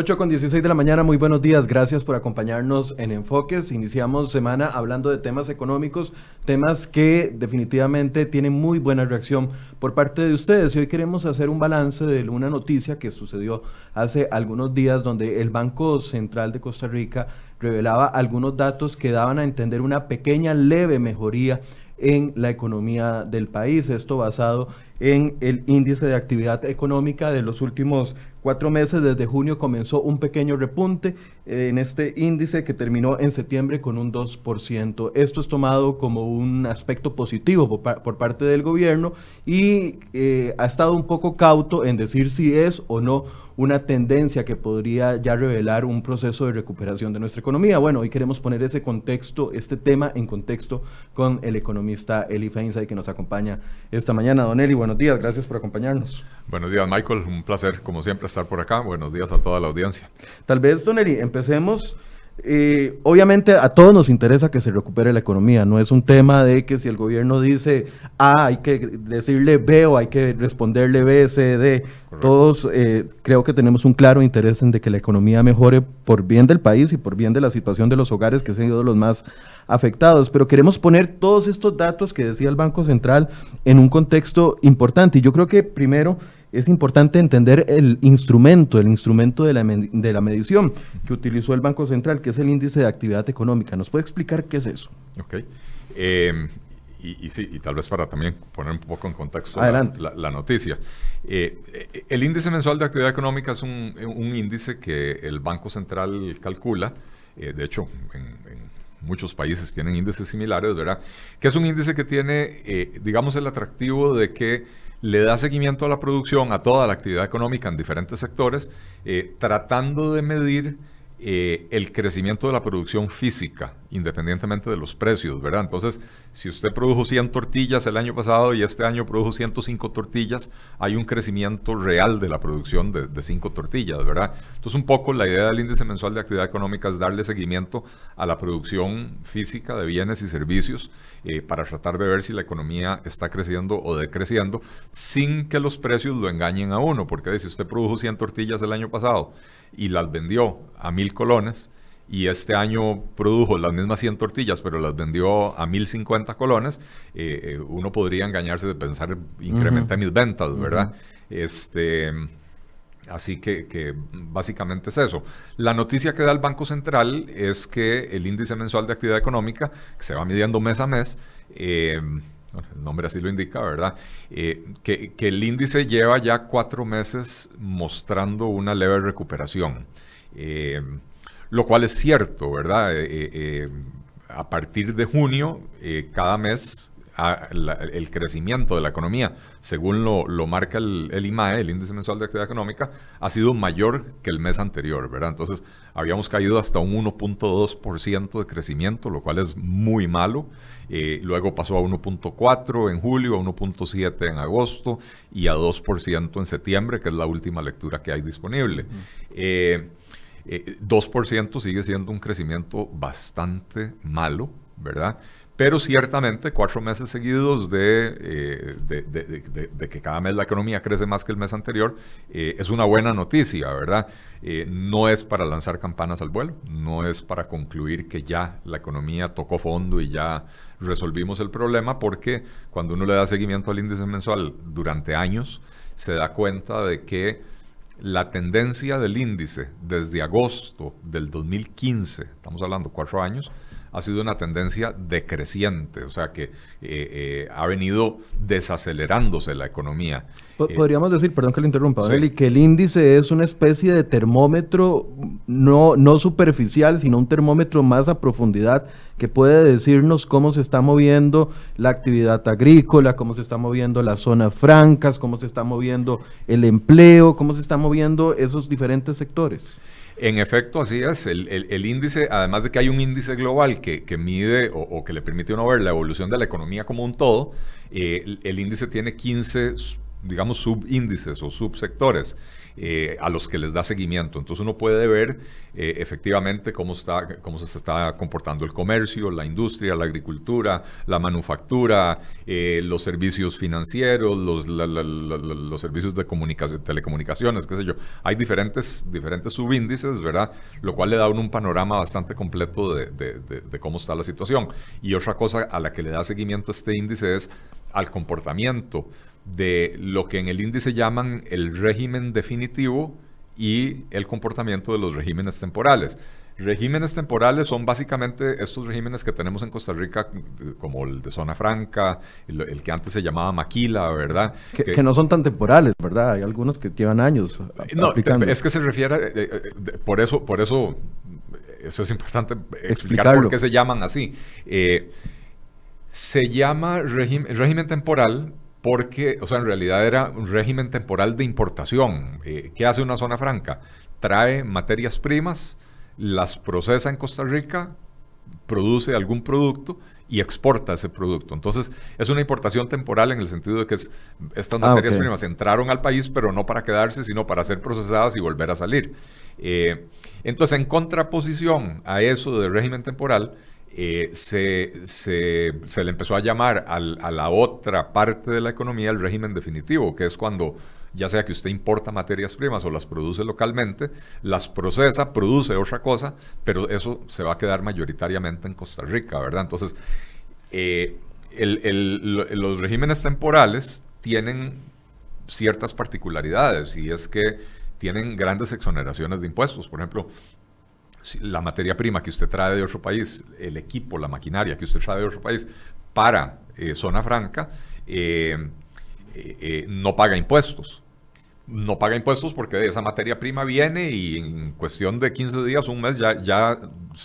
8 con 16 de la mañana, muy buenos días, gracias por acompañarnos en Enfoques. Iniciamos semana hablando de temas económicos, temas que definitivamente tienen muy buena reacción por parte de ustedes. Y hoy queremos hacer un balance de una noticia que sucedió hace algunos días donde el Banco Central de Costa Rica revelaba algunos datos que daban a entender una pequeña, leve mejoría en la economía del país. Esto basado en el índice de actividad económica de los últimos cuatro meses. Desde junio comenzó un pequeño repunte eh, en este índice que terminó en septiembre con un 2%. Esto es tomado como un aspecto positivo por, parte del gobierno y eh, ha estado un poco cauto en decir si es o no una tendencia que podría ya revelar un proceso de recuperación de nuestra economía. Bueno, hoy queremos poner ese contexto, este tema en contexto con el economista Eli Feinsay que nos acompaña esta mañana. Don Eli, buenos días, gracias por acompañarnos. Buenos días, Michael, un placer como siempre estar por acá. Buenos días a toda la audiencia. Tal vez, Don Eli, empecemos eh, obviamente a todos nos interesa que se recupere la economía, no es un tema de que si el gobierno dice A hay que decirle B o hay que responderle B, C, D. Todos eh, creo que tenemos un claro interés en de que la economía mejore por bien del país y por bien de la situación de los hogares que han sido los más afectados. Pero queremos poner todos estos datos que decía el Banco Central en un contexto importante y yo creo que primero es importante entender el instrumento, el instrumento de la, de la, medición que utilizó el Banco Central, que es el índice de actividad económica. ¿Nos puede explicar qué es eso? Ok. Em, y, sí, y tal vez para también poner un poco en contexto la, noticia. Eh, eh, el índice mensual de actividad económica es un, índice que el Banco Central calcula, eh, de hecho, en, muchos países tienen índices similares, ¿verdad? Que es un índice que tiene, digamos, el atractivo de que le da seguimiento a la producción, a toda la actividad económica en diferentes sectores, eh, tratando de medir eh, el crecimiento de la producción física, independientemente de los precios, ¿verdad? Entonces, si usted produjo 100 tortillas el año pasado y este año produjo 105 tortillas, hay un crecimiento real de la producción de, 5 tortillas, ¿verdad? Entonces, un poco la idea del índice mensual de actividad económica es darle seguimiento a la producción física de bienes y servicios eh, para tratar de ver si la economía está creciendo o decreciendo sin que los precios lo engañen a uno, porque si usted produjo 100 tortillas el año pasado, y las vendió a mil colones y este año produjo las mismas 100 tortillas, pero las vendió a 1050 colones, eh, eh, uno podría engañarse de pensar, incrementa mis ventas, ¿verdad? Este, así que, que, básicamente es eso. La noticia que da el Banco Central es que el índice mensual de actividad económica, que se va midiendo mes a mes, eh, el nombre así lo indica, ¿verdad? Eh, que, el índice lleva ya cuatro meses mostrando una leve recuperación, eh, lo cual es cierto, ¿verdad? Eh, a partir de junio, cada mes el crecimiento de la economía, según lo, marca el, IMAE, el Índice Mensual de Actividad Económica, ha sido mayor que el mes anterior, ¿verdad? Entonces, habíamos caído hasta un 1.2% de crecimiento, lo cual es muy malo. Eh, luego pasó a 1.4 en julio, a 1.7 en agosto y a 2% en septiembre, que es la última lectura que hay disponible. 2% eh, eh, sigue siendo un crecimiento bastante malo, ¿verdad? Pero ciertamente cuatro meses seguidos de, eh, de, que cada mes la economía crece más que el mes anterior eh, es una buena noticia, ¿verdad? Eh, no es para lanzar campanas al vuelo, no es para concluir que ya la economía tocó fondo y ya resolvimos el problema, porque cuando uno le da seguimiento al índice mensual durante años, se da cuenta de que la tendencia del índice desde agosto del 2015, estamos hablando cuatro años, ha sido una tendencia decreciente, o sea que eh, eh, ha venido desacelerándose la economía. Eh, podríamos decir, perdón que lo interrumpa, que el índice es una especie de termómetro no, no superficial, sino un termómetro más a profundidad que puede decirnos cómo se está moviendo la actividad agrícola, cómo se está moviendo las zonas francas, cómo se está moviendo el empleo, cómo se están moviendo esos diferentes sectores. En efecto, así es. El, índice, además de que hay un índice global que, mide o, que le permite uno ver la evolución de la economía como un todo, eh, el, índice tiene 15 digamos, subíndices o subsectores eh, a los que les da seguimiento. Entonces uno puede ver eh, efectivamente cómo, está, cómo se está comportando el comercio, la industria, la agricultura, la manufactura, eh, los servicios financieros, los, servicios de telecomunicaciones, qué sé yo. Hay diferentes, diferentes subíndices, ¿verdad? Lo cual le da un panorama bastante completo de, de cómo está la situación. Y otra cosa a la que le da seguimiento este índice es al comportamiento de lo que en el índice llaman el régimen definitivo y el comportamiento de los regímenes temporales. Regímenes temporales son básicamente estos regímenes que tenemos en Costa Rica, como el de zona franca, el, que antes se llamaba maquila, ¿verdad? Que, no son tan temporales, ¿verdad? Hay algunos que llevan años. No, es que se refiere, eh, eh, por eso, por eso, eso es importante explicar por qué se llaman así. Eh, se llama régimen temporal porque, o sea, en realidad era un régimen temporal de importación. Eh, ¿Qué hace una zona franca? Trae materias primas, las procesa en Costa Rica, produce algún producto y exporta ese producto. Entonces, es una importación temporal en el sentido de que estas ah, materias primas entraron al país, pero no para quedarse, sino para ser procesadas y volver a salir. Eh, entonces, en contraposición a eso de régimen temporal, eh, se, se, le empezó a llamar a la otra parte de la economía el régimen definitivo, que es cuando ya sea que usted importa materias primas o las produce localmente, las procesa, produce otra cosa, pero eso se va a quedar mayoritariamente en Costa Rica, ¿verdad? Entonces, eh, los regímenes temporales tienen ciertas particularidades y es que tienen grandes exoneraciones de impuestos. Por ejemplo, la materia prima que usted trae de otro país, el equipo, la maquinaria que usted trae de otro país para eh, zona franca, eh, eh, no paga impuestos. No paga impuestos porque esa materia prima viene y en cuestión de 15 días, un mes, ya, ya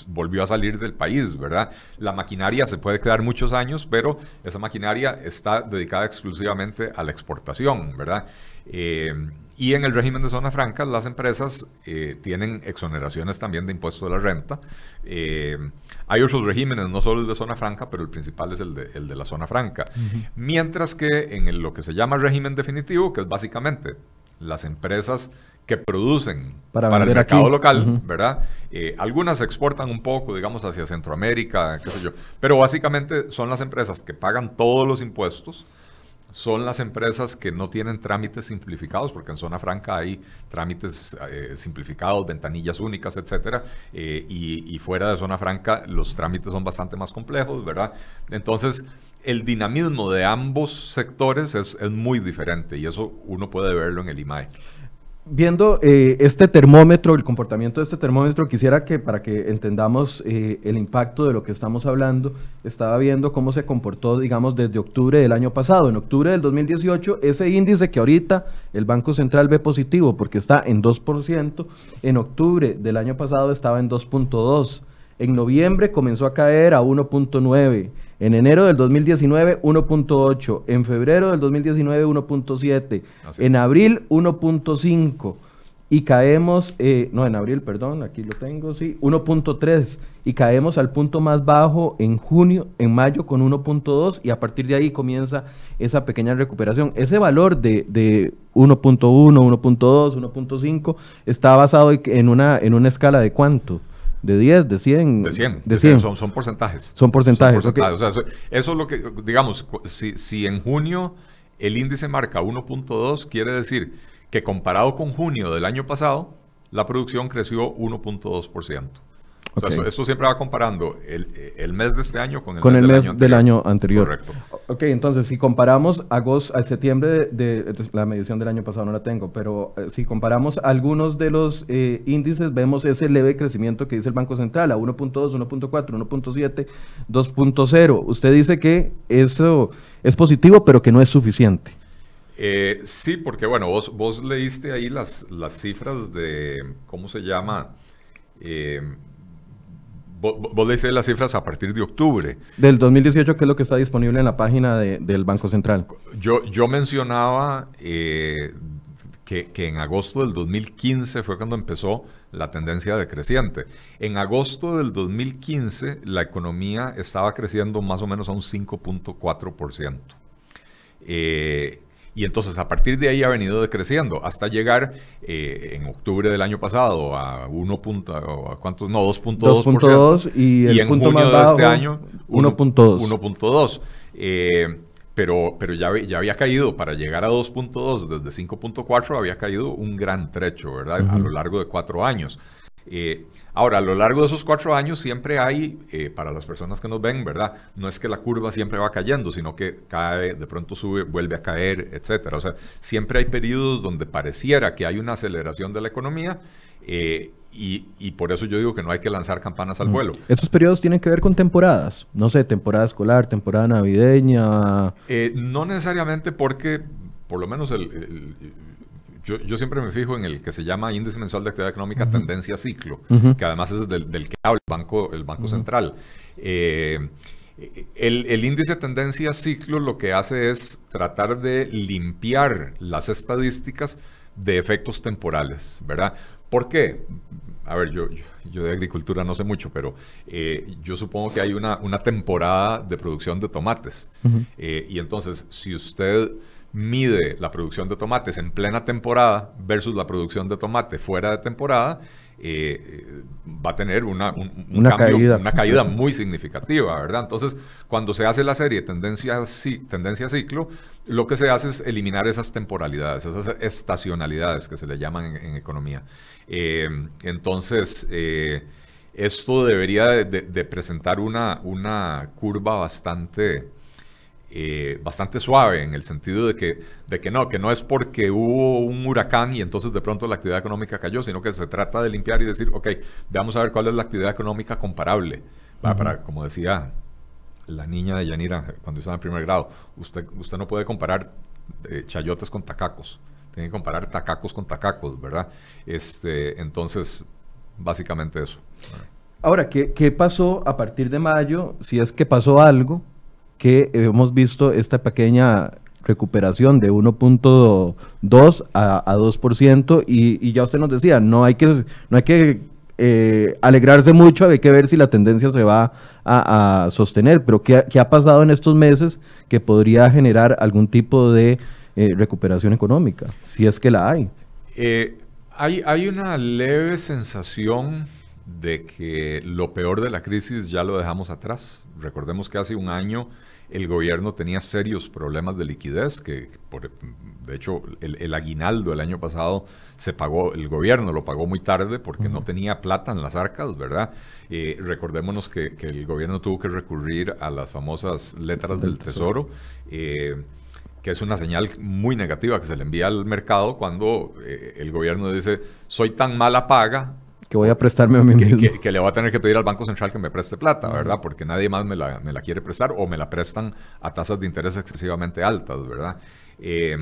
volvió a salir del país, ¿verdad? La maquinaria se puede quedar muchos años, pero esa maquinaria está dedicada exclusivamente a la exportación, ¿verdad? Y en el régimen de zona franca, las empresas eh, tienen exoneraciones también de impuestos de la renta. Eh, hay otros regímenes, no solo el de zona franca, pero el principal es el de, el de la zona franca. Mientras que en lo que se llama régimen definitivo, que es básicamente las empresas que producen para, el mercado local, ¿verdad? Eh, algunas exportan un poco, digamos, hacia Centroamérica, qué sé yo, pero básicamente son las empresas que pagan todos los impuestos, son las empresas que no tienen trámites simplificados, porque en zona franca hay trámites eh, simplificados, ventanillas únicas, etcétera, eh, y, fuera de zona franca los trámites son bastante más complejos, ¿verdad? Entonces, el dinamismo de ambos sectores es, es muy diferente y eso uno puede verlo en el IMAE viendo eh, este termómetro, el comportamiento de este termómetro, quisiera que para que entendamos eh, el impacto de lo que estamos hablando, estaba viendo cómo se comportó, digamos, desde octubre del año pasado. En octubre del 2018, ese índice que ahorita el Banco Central ve positivo porque está en 2%, en octubre del año pasado estaba en 2.2%. En noviembre comenzó a caer a 1.9%. En enero del 2019, 1.8. En febrero del 2019, 1.7. En abril, 1.5. Y caemos, eh, no, en abril, perdón, aquí lo tengo, sí, 1.3. Y caemos al punto más bajo en junio, en mayo con 1.2 y a partir de ahí comienza esa pequeña recuperación. Ese valor de, de 1.1, 1.2, 1.5 está basado en una, en una escala de cuánto? ¿De 10? ¿De 100? De 100. De 100. Son, son, porcentajes. Son porcentajes. O sea, eso, es lo que, digamos, si, si en junio el índice marca 1.2, quiere decir que comparado con junio del año pasado, la producción creció 1.2%. O sea, eso, siempre va comparando el, mes de este año con el, mes, del, año anterior. Correcto. Ok, entonces si comparamos agosto, a septiembre de, la medición del año pasado no la tengo, pero eh, si comparamos algunos de los eh, índices, vemos ese leve crecimiento que dice el Banco Central a 1.2, 1.4, 1.7, 2.0. Usted dice que eso es positivo, pero que no es suficiente. Eh, sí, porque bueno, vos, vos leíste ahí las, las cifras de, ¿cómo se llama? Eh, Vos, decís las cifras a partir de octubre. Del 2018, que es lo que está disponible en la página del Banco Central. Yo, yo mencionaba eh, que, en agosto del 2015 fue cuando empezó la tendencia decreciente. En agosto del 2015 la economía estaba creciendo más o menos a un 5.4%. Eh, Y entonces a partir de ahí ha venido decreciendo hasta llegar eh, en octubre del año pasado a 1. a cuántos no 2.2 y, y en junio de este año 1.2 1.2 eh, pero, pero ya, ya había caído, para llegar a 2.2 desde 5.4 había caído un gran trecho, ¿verdad? A lo largo de cuatro años. Eh, ahora, a lo largo de esos cuatro años siempre hay, eh, para las personas que nos ven, ¿verdad? No es que la curva siempre va cayendo, sino que cae, de pronto sube, vuelve a caer, etcétera. O sea, siempre hay periodos donde pareciera que hay una aceleración de la economía eh, y, por eso yo digo que no hay que lanzar campanas al vuelo. ¿Esos periodos tienen que ver con temporadas? No sé, temporada escolar, temporada navideña. no necesariamente porque, por lo menos el yo, siempre me fijo en el que se llama Índice Mensual de Actividad Económica Tendencia Ciclo, que además es del, que habla el Banco, el banco Central. Eh, el, el, índice Tendencia Ciclo lo que hace es tratar de limpiar las estadísticas de efectos temporales, ¿verdad? ¿Por qué? A ver, yo, yo, de agricultura no sé mucho, pero eh, yo supongo que hay una, una, temporada de producción de tomates. Eh, y entonces, si usted mide la producción de tomates en plena temporada versus la producción de tomate fuera de temporada, eh, va a tener una, caída. una caída muy significativa, ¿verdad? Entonces, cuando se hace la serie tendencia, tendencia ciclo, lo que se hace es eliminar esas temporalidades, esas estacionalidades que se le llaman en, economía. Eh, entonces, eh, esto debería de, presentar una, una curva bastante eh, bastante suave en el sentido de que, de que no, que no es porque hubo un huracán y entonces de pronto la actividad económica cayó, sino que se trata de limpiar y decir, ok, veamos a ver cuál es la actividad económica comparable. Para, como decía la niña de Yanira cuando estaba en primer grado, usted, usted no puede comparar eh, chayotes con tacacos, tiene que comparar tacacos con tacacos, ¿verdad? Este, entonces, básicamente eso. Ahora, ¿qué, ¿qué pasó a partir de mayo? Si es que pasó algo, que hemos visto esta pequeña recuperación de 1.2 a, 2% y, y, ya usted nos decía, no hay que, no hay que eh, alegrarse mucho, hay que ver si la tendencia se va a, sostener, pero ¿qué, ¿qué, ha pasado en estos meses que podría generar algún tipo de eh, recuperación económica, si es que la hay? Eh, hay, hay una leve sensación de que lo peor de la crisis ya lo dejamos atrás. Recordemos que hace un año el gobierno tenía serios problemas de liquidez, que por, de hecho el, aguinaldo el año pasado se pagó, el gobierno lo pagó muy tarde porque no tenía plata en las arcas, ¿verdad? Eh, recordémonos que, el gobierno tuvo que recurrir a las famosas letras del, tesoro. Eh, que es una señal muy negativa que se le envía al mercado cuando eh, el gobierno dice, soy tan mala paga que voy a prestarme a mí mismo. Que, le voy a tener que pedir al Banco Central que me preste plata, ¿verdad? Porque nadie más me la, me la, quiere prestar o me la prestan a tasas de interés excesivamente altas, ¿verdad? Eh,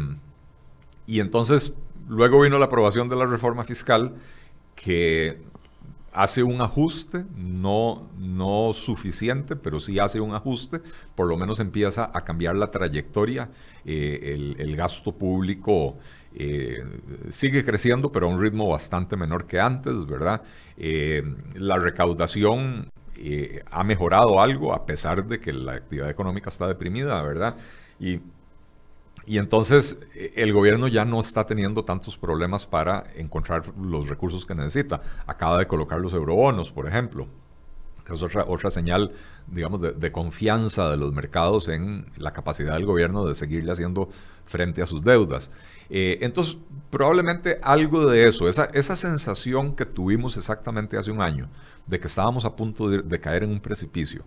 y entonces, luego vino la aprobación de la reforma fiscal que hace un ajuste, no, no suficiente, pero sí hace un ajuste, por lo menos empieza a cambiar la trayectoria, eh, el, el, gasto público eh, sigue creciendo, pero a un ritmo bastante menor que antes, ¿verdad? Eh, la recaudación eh, ha mejorado algo a pesar de que la actividad económica está deprimida, ¿verdad? Y, entonces el gobierno ya no está teniendo tantos problemas para encontrar los recursos que necesita. Acaba de colocar los eurobonos, por ejemplo es otra señal, digamos, de, confianza de los mercados en la capacidad del gobierno de seguirle haciendo frente a sus deudas. Eh, entonces, probablemente algo de eso, esa, esa sensación que tuvimos exactamente hace un año, de que estábamos a punto de, caer en un precipicio,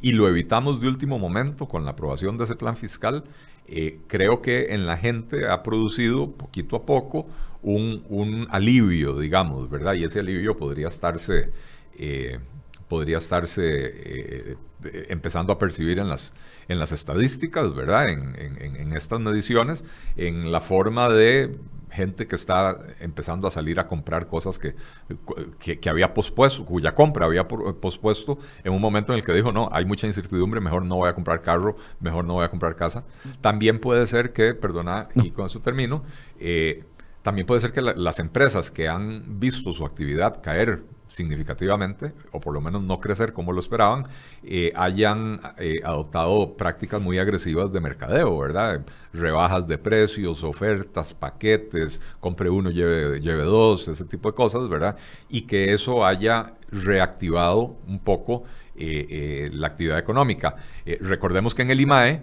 y lo evitamos de último momento con la aprobación de ese plan fiscal, eh, creo que en la gente ha producido poquito a poco un, un alivio, digamos, ¿verdad? Y ese alivio podría estarse... Eh, podría estarse eh, empezando a percibir en las, en las estadísticas, ¿verdad? En, en, estas mediciones, en la forma de gente que está empezando a salir a comprar cosas que, que, había pospuesto, cuya compra había pospuesto en un momento en el que dijo, no, hay mucha incertidumbre, mejor no voy a comprar carro, mejor no voy a comprar casa. También puede ser que, perdona, y con eso termino, eh, también puede ser que las empresas que han visto su actividad caer significativamente, o por lo menos no crecer como lo esperaban, eh, hayan eh, adoptado prácticas muy agresivas de mercadeo, ¿verdad? Rebajas de precios, ofertas, paquetes, compre uno, lleve, lleve dos, ese tipo de cosas, ¿verdad? Y que eso haya reactivado un poco eh, la actividad económica. recordemos que en el IMAE,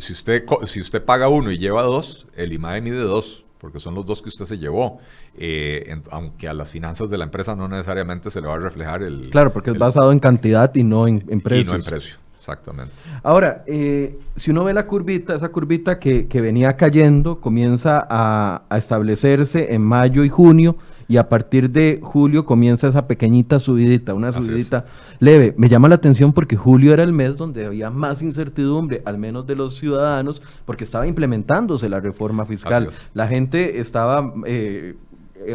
si usted, si usted paga uno y lleva dos, el IMAE mide dos porque son los dos que usted se llevó, eh, aunque a las finanzas de la empresa no necesariamente se le va a reflejar el... Claro, porque es basado en cantidad y no en, en precio. Y no en precio, exactamente. Ahora, eh, si uno ve la curvita, esa curvita que, venía cayendo, comienza a, a establecerse en mayo y junio, y a partir de julio comienza esa pequeñita subidita, una subidita leve. Me llama la atención porque julio era el mes donde había más incertidumbre, al menos de los ciudadanos, porque estaba implementándose la reforma fiscal. La gente estaba... Eh,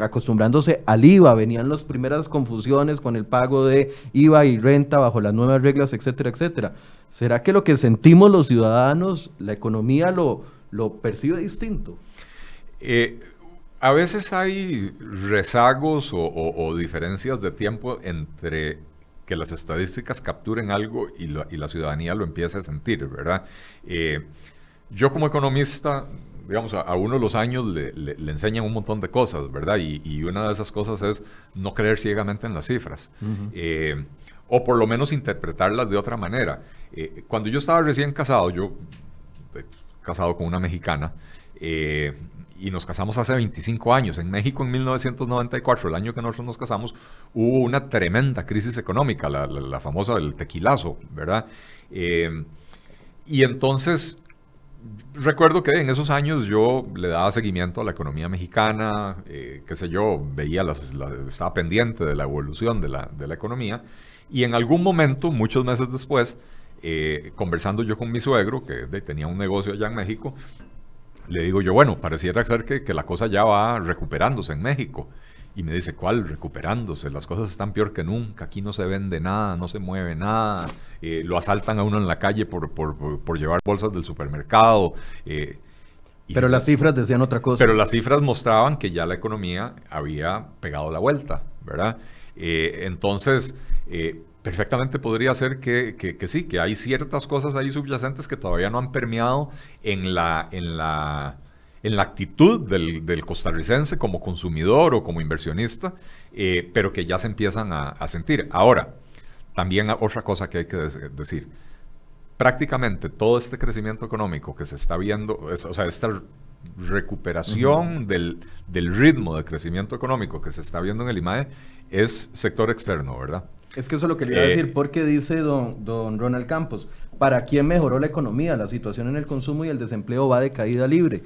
acostumbrándose al IVA, venían las primeras confusiones con el pago de IVA y renta bajo las nuevas reglas, etcétera, etcétera. ¿Será que lo que sentimos los ciudadanos, la economía lo, lo percibe distinto? Eh, a veces hay rezagos o, diferencias de tiempo entre que las estadísticas capturen algo y la, ciudadanía lo empiece a sentir, ¿verdad? Eh, yo como economista, digamos, a, uno de los años le, enseñan un montón de cosas, ¿verdad? Y, una de esas cosas es no creer ciegamente en las cifras. Eh, o por lo menos interpretarlas de otra manera. Eh, cuando yo estaba recién casado, yo casado con una mexicana, y nos casamos hace 25 años. En México en 1994, el año que nosotros nos casamos, hubo una tremenda crisis económica, la, famosa del tequilazo, ¿verdad? Eh, y entonces, recuerdo que en esos años yo le daba seguimiento a la economía mexicana, eh, qué sé yo, veía, las, estaba pendiente de la evolución de la, de la, economía, y en algún momento, muchos meses después, eh, conversando yo con mi suegro, que tenía un negocio allá en México, le digo yo, bueno, pareciera ser que, la cosa ya va recuperándose en México. Y me dice, ¿cuál recuperándose? Las cosas están peor que nunca, aquí no se vende nada, no se mueve nada, eh, lo asaltan a uno en la calle por, por, llevar bolsas del supermercado. Eh, pero las cifras decían otra cosa. Pero las cifras mostraban que ya la economía había pegado la vuelta, ¿verdad? Eh, entonces, perfectamente podría ser que, sí, que hay ciertas cosas ahí subyacentes que todavía no han permeado en la, en la, en la actitud del, costarricense como consumidor o como inversionista, eh, pero que ya se empiezan a, sentir. Ahora, también otra cosa que hay que decir. Prácticamente todo este crecimiento económico que se está viendo, o sea, esta recuperación del, del ritmo de crecimiento económico que se está viendo en el IMAE es sector externo, ¿verdad? Es que eso es lo que le iba a decir, eh, porque dice don, don Ronald Campos, ¿para quién mejoró la economía? La situación en el consumo y el desempleo va de caída libre.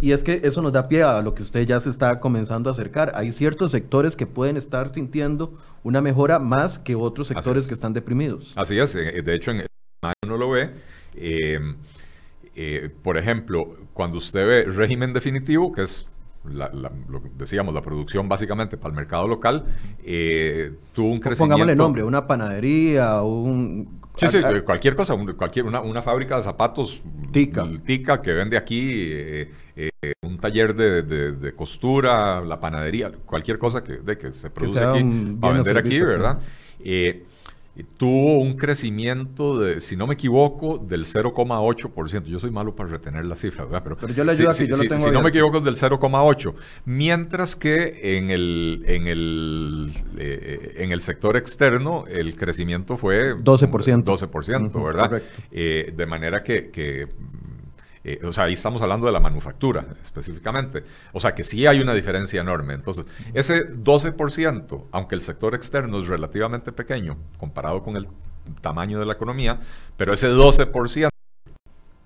Y es que eso nos da pie a lo que usted ya se está comenzando a acercar. Hay ciertos sectores que pueden estar sintiendo una mejora más que otros sectores que están deprimidos. Así es, eh, de hecho en el uno lo ve. Eh, por ejemplo, cuando usted ve régimen definitivo, que es lo que decíamos, la producción básicamente para el mercado local, eh, tuvo un crecimiento... Pongámosle nombre, una panadería, un... Sí, sí, cualquier cosa, cualquier, una, una, fábrica de zapatos tica, tica que vende aquí, eh, eh, un taller de, de, costura, la panadería, cualquier cosa que, de, que se produce aquí para vender aquí, ¿verdad? Eh, tuvo un crecimiento de, si no me equivoco, del 0,8%. Yo soy malo para retener las cifras, ¿verdad? Pero, yo le ayudo si, yo lo tengo Si no me equivoco, es del 0,8%. Mientras que en el, en, el, eh, en el sector externo el crecimiento fue 12%. 12%, ¿verdad? Eh, de manera que, que eh, o sea, ahí estamos hablando de la manufactura específicamente. O sea, que sí hay una diferencia enorme. Entonces, ese 12%, aunque el sector externo es relativamente pequeño comparado con el tamaño de la economía, pero ese 12%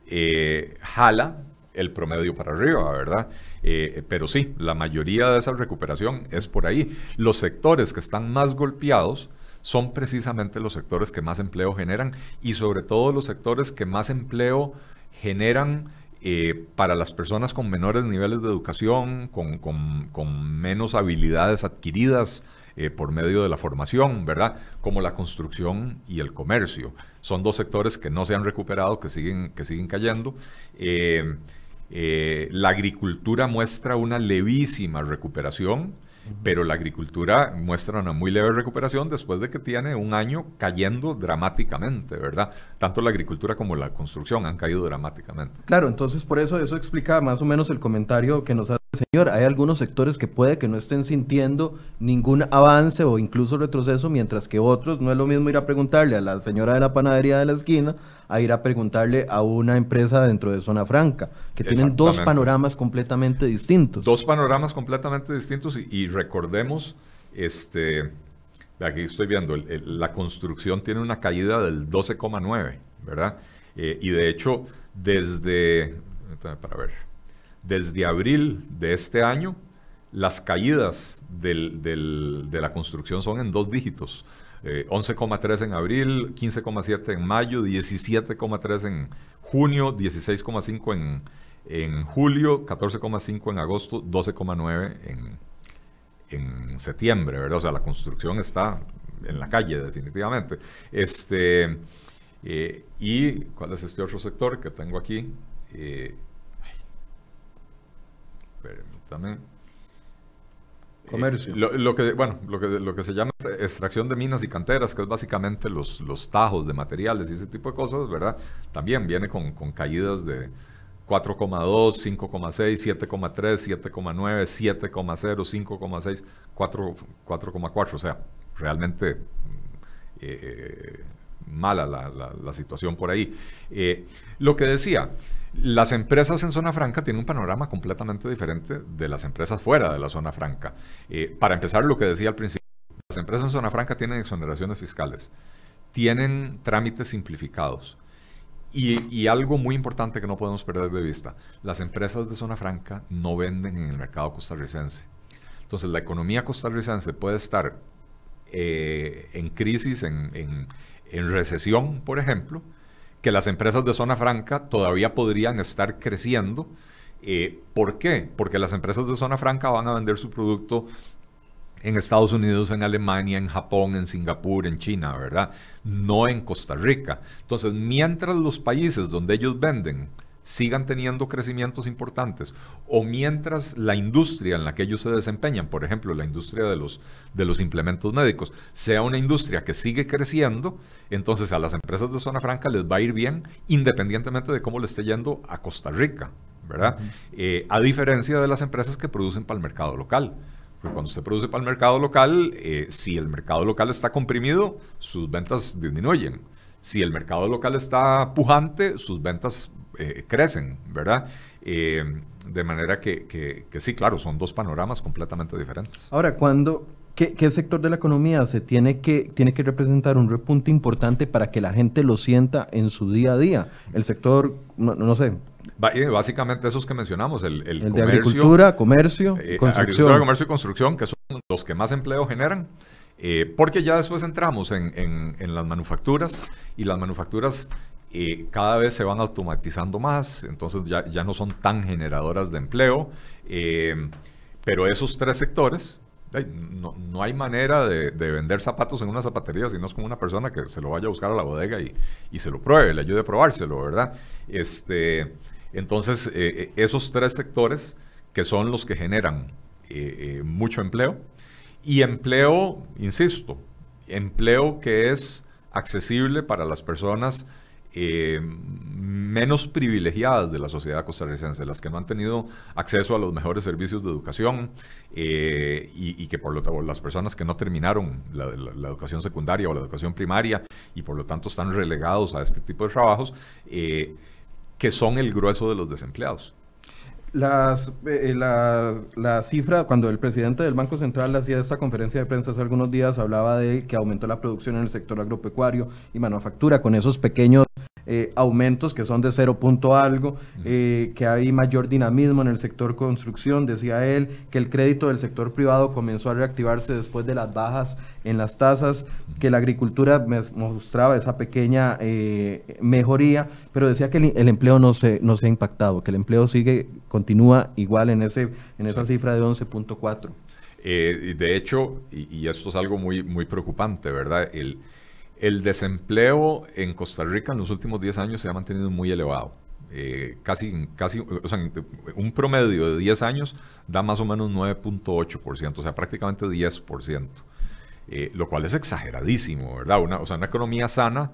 eh, jala el promedio para arriba, ¿verdad? Eh, pero sí, la mayoría de esa recuperación es por ahí. Los sectores que están más golpeados son precisamente los sectores que más empleo generan y sobre todo los sectores que más empleo generan eh, para las personas con menores niveles de educación, con, menos habilidades adquiridas eh, por medio de la formación, ¿verdad? Como la construcción y el comercio. Son dos sectores que no se han recuperado, que siguen, que siguen cayendo. Eh, la agricultura muestra una levísima recuperación. Pero la agricultura muestra una muy leve recuperación después de que tiene un año cayendo dramáticamente, ¿verdad? Tanto la agricultura como la construcción han caído dramáticamente. Claro, entonces por eso eso explica más o menos el comentario que nos hace señor. Hay algunos sectores que puede que no estén sintiendo ningún avance o incluso retroceso, mientras que otros no es lo mismo ir a preguntarle a la señora de la panadería de la esquina a ir a preguntarle a una empresa dentro de zona franca, que tienen dos panoramas completamente distintos. Dos panoramas completamente distintos y, recordemos, este, aquí estoy viendo, la construcción tiene una caída del 12,9, ¿verdad? Eh, y de hecho, desde, para ver, desde abril de este año, las caídas de la construcción son en dos dígitos. 11,3 eh, en abril, 15,7 en mayo, 17,3 en junio, 16,5 en, julio, 14,5 en agosto, 12,9 en, en septiembre, ¿verdad? O sea, la construcción está en la calle definitivamente. Este, eh, ¿Y cuál es este otro sector que tengo aquí? Eh, permítame. Comercio. lo, que, bueno, lo que, lo que se llama extracción de minas y canteras, que es básicamente los, los tajos de materiales y ese tipo de cosas, ¿verdad? También viene con, con caídas de 4,2, 5,6, 7,3, 7,9, 7,0, 5,6, 4,4. O sea, realmente eh, mala la, la, situación por ahí. Eh, lo que decía, las empresas en zona franca tienen un panorama completamente diferente de las empresas fuera de la zona franca. Eh, para empezar, lo que decía al principio, las empresas en zona franca tienen exoneraciones fiscales, tienen trámites simplificados. Y, algo muy importante que no podemos perder de vista, las empresas de zona franca no venden en el mercado costarricense. Entonces la economía costarricense puede estar eh, en crisis, en, en recesión, por ejemplo, que las empresas de zona franca todavía podrían estar creciendo. Eh, ¿Por qué? Porque las empresas de zona franca van a vender su producto en Estados Unidos, en Alemania, en Japón, en Singapur, en China, ¿verdad? No en Costa Rica. Entonces, mientras los países donde ellos venden sigan teniendo crecimientos importantes o mientras la industria en la que ellos se desempeñan, por ejemplo, la industria de los, de los implementos médicos, sea una industria que sigue creciendo, entonces a las empresas de zona franca les va a ir bien independientemente de cómo le esté yendo a Costa Rica, ¿verdad? Eh, a diferencia de las empresas que producen para el mercado local. Porque cuando usted produce para el mercado local, eh, si el mercado local está comprimido, sus ventas disminuyen. Si el mercado local está pujante, sus ventas eh, crecen, ¿verdad? Eh, de manera que, que, sí, claro, son dos panoramas completamente diferentes. Ahora, cuando ¿Qué, sector de la economía se tiene que, tiene que representar un repunte importante para que la gente lo sienta en su día a día? El sector, no, sé. Eh, básicamente esos que mencionamos, el, el, de agricultura, comercio, construcción. Agricultura, comercio y construcción, que son los que más empleo generan. porque ya después entramos en, en, en, las manufacturas y las manufacturas eh, cada vez se van automatizando más, entonces ya, ya no son tan generadoras de empleo, eh, pero esos tres sectores, no, no, hay manera de, de, vender zapatos en una zapatería si no es como una persona que se lo vaya a buscar a la bodega y, y se lo pruebe, le ayude a probárselo, ¿verdad? Este, entonces, eh, esos tres sectores que son los que generan mucho empleo y empleo, insisto, empleo que es accesible para las personas eh, menos privilegiadas de la sociedad costarricense, las que no han tenido acceso a los mejores servicios de educación eh, y, que por lo tanto las personas que no terminaron la, educación secundaria o la educación primaria y por lo tanto están relegados a este tipo de trabajos, eh, que son el grueso de los desempleados. Las, la, la, cifra, cuando el presidente del Banco Central hacía esta conferencia de prensa hace algunos días, hablaba de que aumentó la producción en el sector agropecuario y manufactura con esos pequeños eh, aumentos que son de cero punto algo, eh, que hay mayor dinamismo en el sector construcción, decía él, que el crédito del sector privado comenzó a reactivarse después de las bajas en las tasas, que la agricultura mostraba esa pequeña eh, mejoría, pero decía que el, empleo no se, no se ha impactado, que el empleo sigue, continúa igual en, ese, en esa cifra de 11.4. de hecho, y, y, esto es algo muy, muy preocupante, ¿verdad? El, el desempleo en Costa Rica en los últimos 10 años se ha mantenido muy elevado. eh, casi, casi, o sea, un promedio de 10 años da más o menos 9.8%, o sea, prácticamente 10%, eh, lo cual es exageradísimo, ¿verdad? O sea, una economía sana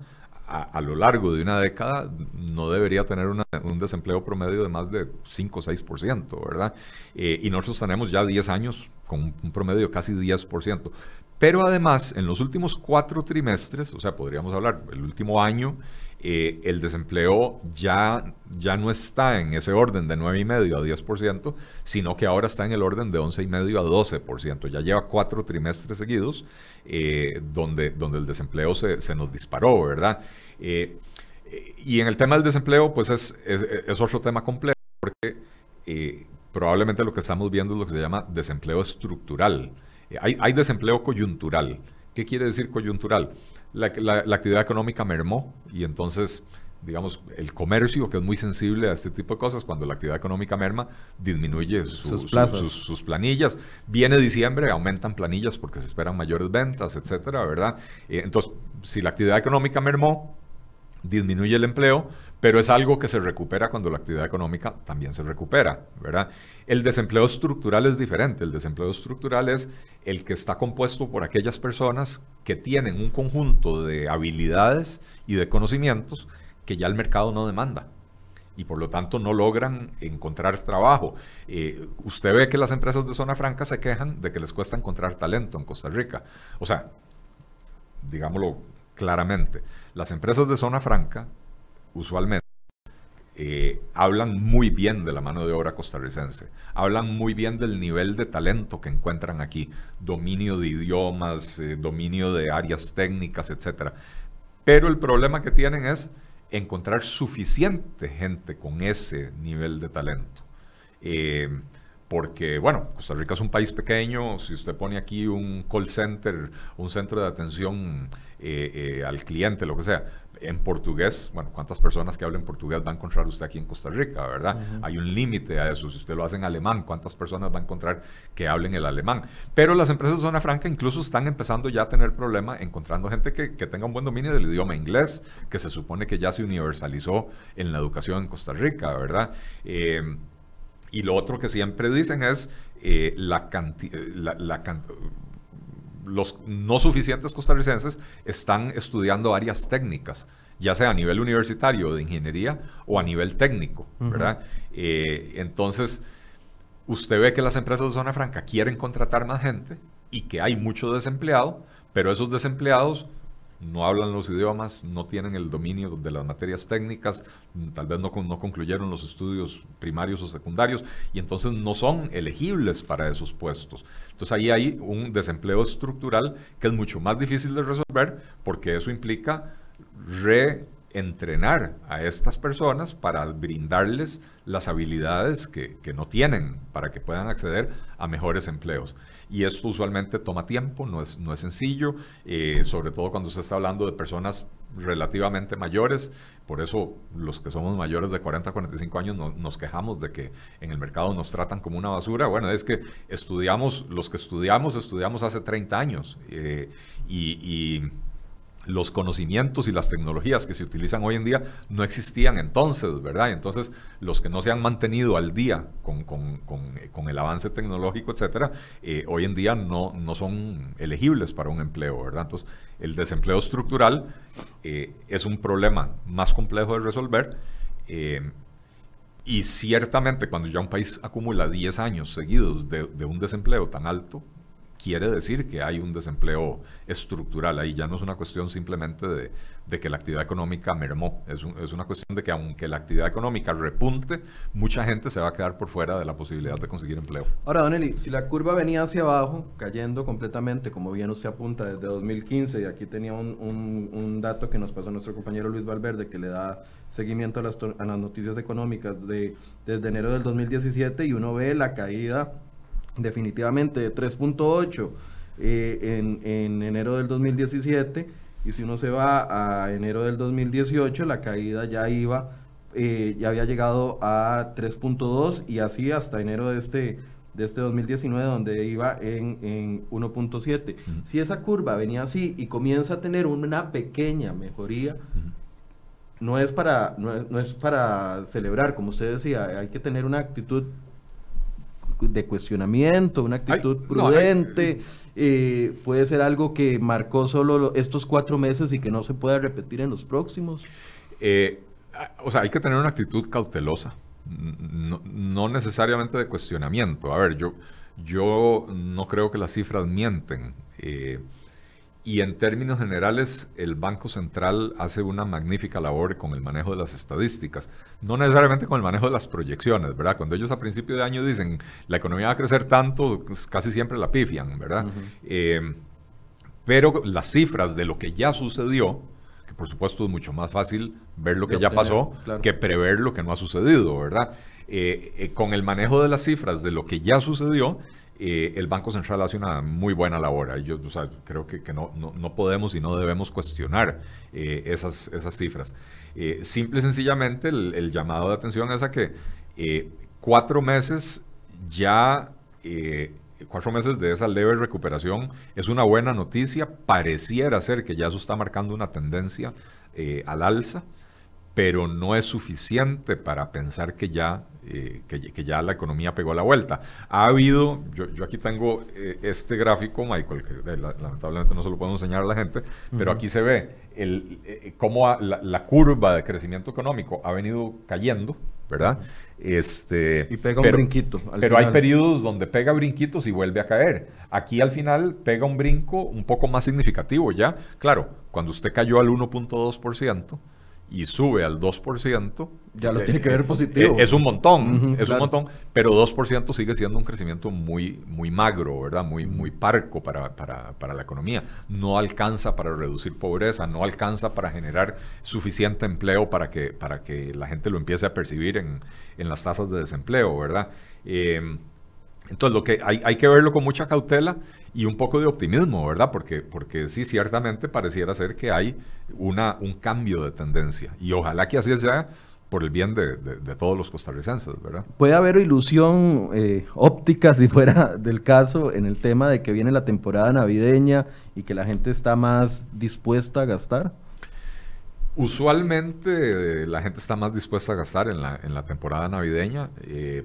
a, lo largo de una década no debería tener un desempleo promedio de más de 5 o 6%, ¿verdad? Eh, y nosotros tenemos ya 10 años con un promedio de casi 10%. Pero además, en los últimos cuatro trimestres, o sea, podríamos hablar, el último año, eh, el desempleo ya, ya no está en ese orden de 9,5 a 10%, sino que ahora está en el orden de 11,5 a 12%. Ya lleva cuatro trimestres seguidos eh, donde, donde el desempleo se, se nos disparó, ¿verdad? Eh, y en el tema del desempleo, pues es, es, otro tema complejo, porque probablemente lo que estamos viendo es lo que se llama desempleo estructural. hay, hay desempleo coyuntural. ¿Qué quiere decir coyuntural? La, actividad económica mermó y entonces digamos, el comercio, que es muy sensible a este tipo de cosas, cuando la actividad económica merma, disminuye sus, planillas. Viene diciembre, aumentan planillas porque se esperan mayores ventas, etcétera, ¿verdad? Eh, entonces, si la actividad económica mermó, disminuye el empleo, pero es algo que se recupera cuando la actividad económica también se recupera, ¿verdad? El desempleo estructural es diferente. El desempleo estructural es el que está compuesto por aquellas personas que tienen un conjunto de habilidades y de conocimientos que ya el mercado no demanda y por lo tanto no logran encontrar trabajo. Eh, usted ve que las empresas de zona franca se quejan de que les cuesta encontrar talento en Costa Rica. O sea, digámoslo claramente, las empresas de zona franca usualmente eh, hablan muy bien de la mano de obra costarricense, hablan muy bien del nivel de talento que encuentran aquí, dominio de idiomas, eh, dominio de áreas técnicas, etc. Pero el problema que tienen es encontrar suficiente gente con ese nivel de talento. Eh, porque, bueno, Costa Rica es un país pequeño, si usted pone aquí un call center, un centro de atención al cliente, lo que sea, en portugués, bueno, ¿cuántas personas que hablen portugués va a encontrar usted aquí en Costa Rica, verdad? Hay un límite a eso. Si usted lo hace en alemán, ¿cuántas personas va a encontrar que hablen el alemán? Pero las empresas de zona franca incluso están empezando ya a tener problema encontrando gente que, tenga un buen dominio del idioma inglés, que se supone que ya se universalizó en la educación en Costa Rica, ¿verdad? Eh, y lo otro que siempre dicen es eh, la cantidad los no suficientes costarricenses están estudiando áreas técnicas, ya sea a nivel universitario de ingeniería o a nivel técnico, ¿verdad? Eh, entonces, usted ve que las empresas de zona franca quieren contratar más gente y que hay mucho desempleado, pero esos desempleados no hablan los idiomas, no tienen el dominio de las materias técnicas, tal vez no, concluyeron los estudios primarios o secundarios y entonces no son elegibles para esos puestos. Entonces ahí hay un desempleo estructural que es mucho más difícil de resolver porque eso implica reentrenar a estas personas para brindarles las habilidades que, no tienen para que puedan acceder a mejores empleos. Y esto usualmente toma tiempo, no es, no es sencillo, eh, sobre todo cuando se está hablando de personas relativamente mayores. Por eso los que somos mayores de 40 a 45 años nos quejamos de que en el mercado nos tratan como una basura. Bueno, es que estudiamos, los que estudiamos, estudiamos hace 30 años. Eh, y los conocimientos y las tecnologías que se utilizan hoy en día no existían entonces, ¿verdad? Entonces, los que no se han mantenido al día con, el avance tecnológico, etcétera, eh, hoy en día no, no son elegibles para un empleo, ¿verdad? Entonces, el desempleo estructural eh, es un problema más complejo de resolver. Eh, y ciertamente cuando ya un país acumula 10 años seguidos de un desempleo tan alto, quiere decir que hay un desempleo estructural. Ahí ya no es una cuestión simplemente de, que la actividad económica mermó, es, es, una cuestión de que aunque la actividad económica repunte, mucha gente se va a quedar por fuera de la posibilidad de conseguir empleo. Ahora, Don Eli, si la curva venía hacia abajo, cayendo completamente, como bien usted apunta, desde 2015, y aquí tenía un, dato que nos pasó nuestro compañero Luis Valverde, que le da seguimiento a las, a las noticias económicas de, desde enero del 2017, y uno ve la caída definitivamente de 3.8 eh, en, en, enero del 2017 y si uno se va a enero del 2018 la caída ya iba eh, ya había llegado a 3.2 y así hasta enero de este de este 2019 donde iba en, en 1.7 si esa curva venía así y comienza a tener una pequeña mejoría no es para, no es, para celebrar, como usted decía, hay que tener una actitud de cuestionamiento, una actitud prudente. Eh, puede ser algo que marcó solo estos cuatro meses y que no se pueda repetir en los próximos. Eh, o sea, hay que tener una actitud cautelosa, no, necesariamente de cuestionamiento. A ver, yo, yo no creo que las cifras mienten. Eh, y en términos generales, el Banco Central hace una magnífica labor con el manejo de las estadísticas, no necesariamente con el manejo de las proyecciones, ¿verdad? Cuando ellos a principio de año dicen la economía va a crecer tanto, pues, casi siempre la pifian, ¿verdad? Eh, pero las cifras de lo que ya sucedió, que por supuesto es mucho más fácil ver lo que ya pasó que prever lo que no ha sucedido, ¿verdad? Eh, eh, con el manejo de las cifras de lo que ya sucedió, eh, el Banco Central hace una muy buena labor. Yo creo que, no, podemos y no debemos cuestionar eh, esas, esas cifras. Eh, simple y sencillamente el, llamado de atención es a que cuatro meses ya, cuatro meses de esa leve recuperación es una buena noticia. Pareciera ser que ya eso está marcando una tendencia al alza pero no es suficiente para pensar que ya, eh, que, ya la economía pegó la vuelta. Ha habido, yo, yo aquí tengo eh, este gráfico, Michael, que eh, lamentablemente no se lo podemos enseñar a la gente, pero aquí se ve el, cómo la, curva de crecimiento económico ha venido cayendo, ¿verdad? Este, y pega un brinquito. pero hay periodos donde pega brinquitos y vuelve a caer. Aquí al final pega un brinco un poco más significativo ya. Claro, cuando usted cayó al 1.2%, y sube al 2%, ya lo tiene que ver positivo. Es, un montón, es un montón, pero 2% sigue siendo un crecimiento muy, muy magro, ¿verdad? Muy, muy parco para, para, la economía. No alcanza para reducir pobreza, no alcanza para generar suficiente empleo para que, para que la gente lo empiece a percibir en, en las tasas de desempleo, ¿verdad? Eh, entonces, lo que hay, hay que verlo con mucha cautela y un poco de optimismo, ¿verdad? Porque, porque sí, ciertamente pareciera ser que hay una, un cambio de tendencia. Y ojalá que así sea por el bien de, todos los costarricenses, ¿verdad? ¿Puede haber ilusión eh, óptica, si fuera del caso, en el tema de que viene la temporada navideña y que la gente está más dispuesta a gastar? Usualmente eh, la gente está más dispuesta a gastar en la, en la temporada navideña. Eh,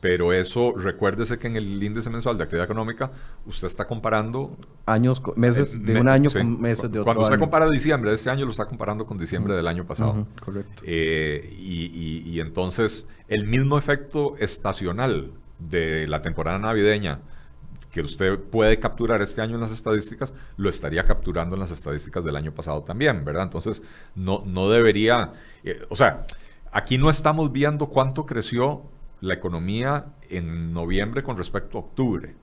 pero eso, recuérdese que en el índice mensual de actividad económica, usted está comparando... Años, meses eh, de un año con meses de otro Cuando usted compara diciembre de este año, lo está comparando con diciembre del año pasado. correcto. Eh, y, y, entonces, el mismo efecto estacional de la temporada navideña que usted puede capturar este año en las estadísticas, lo estaría capturando en las estadísticas del año pasado también, ¿verdad? Entonces, no, no debería... Eh, o sea, aquí no estamos viendo cuánto creció la economía en noviembre con respecto a octubre.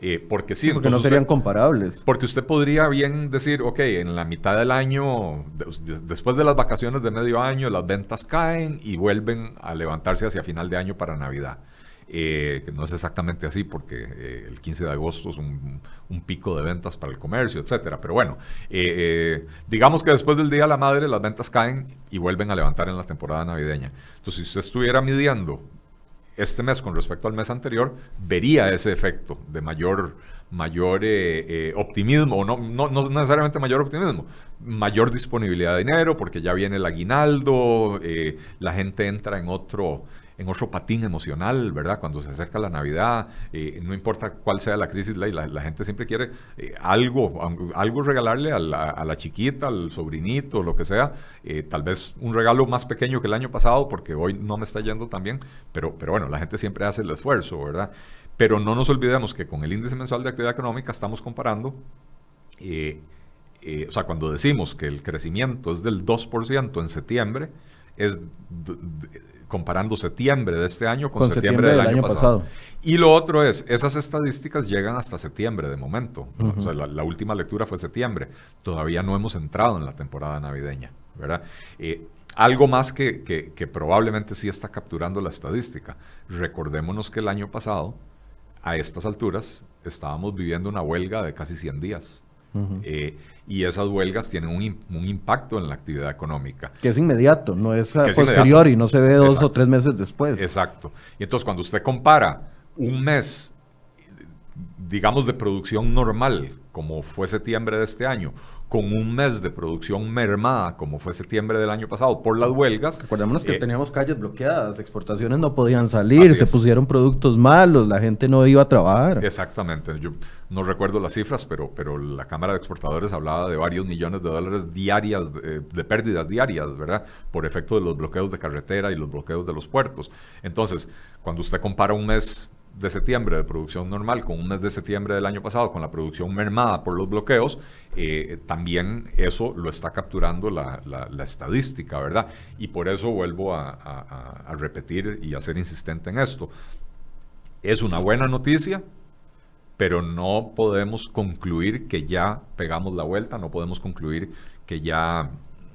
Eh, porque sí, porque no serían comparables. Porque usted podría bien decir, ok, en la mitad del año, después de las vacaciones de medio año, las ventas caen y vuelven a levantarse hacia final de año para Navidad. Eh, que no es exactamente así porque eh, el 15 de agosto es un, pico de ventas para el comercio, etcétera. Pero bueno, digamos que después del Día de la Madre las ventas caen y vuelven a levantar en la temporada navideña. Entonces, si usted estuviera midiendo este mes con respecto al mes anterior, vería ese efecto de mayor, mayor eh, eh, optimismo, o no, no, no, necesariamente mayor optimismo, mayor disponibilidad de dinero, porque ya viene el aguinaldo, eh, la gente entra en otro, en otro patín emocional, ¿verdad? Cuando se acerca la Navidad, eh, no importa cuál sea la crisis, la, gente siempre quiere eh, algo, algo regalarle a la, chiquita, al sobrinito, lo que sea. Eh, tal vez un regalo más pequeño que el año pasado, porque hoy no me está yendo tan bien, pero, pero bueno, la gente siempre hace el esfuerzo, ¿verdad? Pero no nos olvidemos que con el índice mensual de actividad económica estamos comparando. o sea, cuando decimos que el crecimiento es del 2% en septiembre, es comparando septiembre de este año con, septiembre, del, año, pasado. Y lo otro es, esas estadísticas llegan hasta septiembre de momento. O sea, la, última lectura fue septiembre. Todavía no hemos entrado en la temporada navideña, ¿verdad? Eh, algo más que, que, probablemente sí está capturando la estadística. Recordémonos que el año pasado, a estas alturas, estábamos viviendo una huelga de casi 100 días. Eh, y esas huelgas tienen un, impacto en la actividad económica. Que es inmediato, no es posterior y no se ve dos o tres meses después. Exacto. Y entonces cuando usted compara un mes digamos, de producción normal, como fue septiembre de este año, con un mes de producción mermada, como fue septiembre del año pasado, por las huelgas. Recordémonos que eh, teníamos calles bloqueadas, exportaciones no podían salir, se pusieron productos malos, la gente no iba a trabajar. Exactamente, yo no recuerdo las cifras, pero, pero la Cámara de Exportadores hablaba de varios millones de dólares diarias, de, de pérdidas diarias, ¿verdad? Por efecto de los bloqueos de carretera y los bloqueos de los puertos. Entonces, cuando usted compara un mes de septiembre de producción normal con un mes de septiembre del año pasado con la producción mermada por los bloqueos, eh, también eso lo está capturando la, estadística, ¿verdad? Y por eso vuelvo a, repetir y a ser insistente en esto. Es una buena noticia, pero no podemos concluir que ya pegamos la vuelta, no podemos concluir que ya,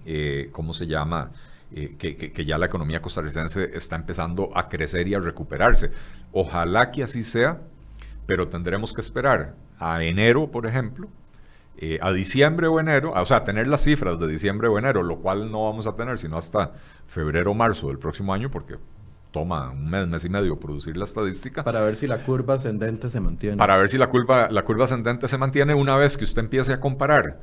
eh, ¿cómo se llama? Eh, que, ya la economía costarricense está empezando a crecer y a recuperarse. Ojalá que así sea, pero tendremos que esperar a enero, por ejemplo, eh, a diciembre o enero, o sea, tener las cifras de diciembre o enero, lo cual no vamos a tener sino hasta febrero o marzo del próximo año, porque toma un mes, mes y medio producir la estadística. Para ver si la curva ascendente se mantiene. Para ver si la curva, la curva ascendente se mantiene una vez que usted empiece a comparar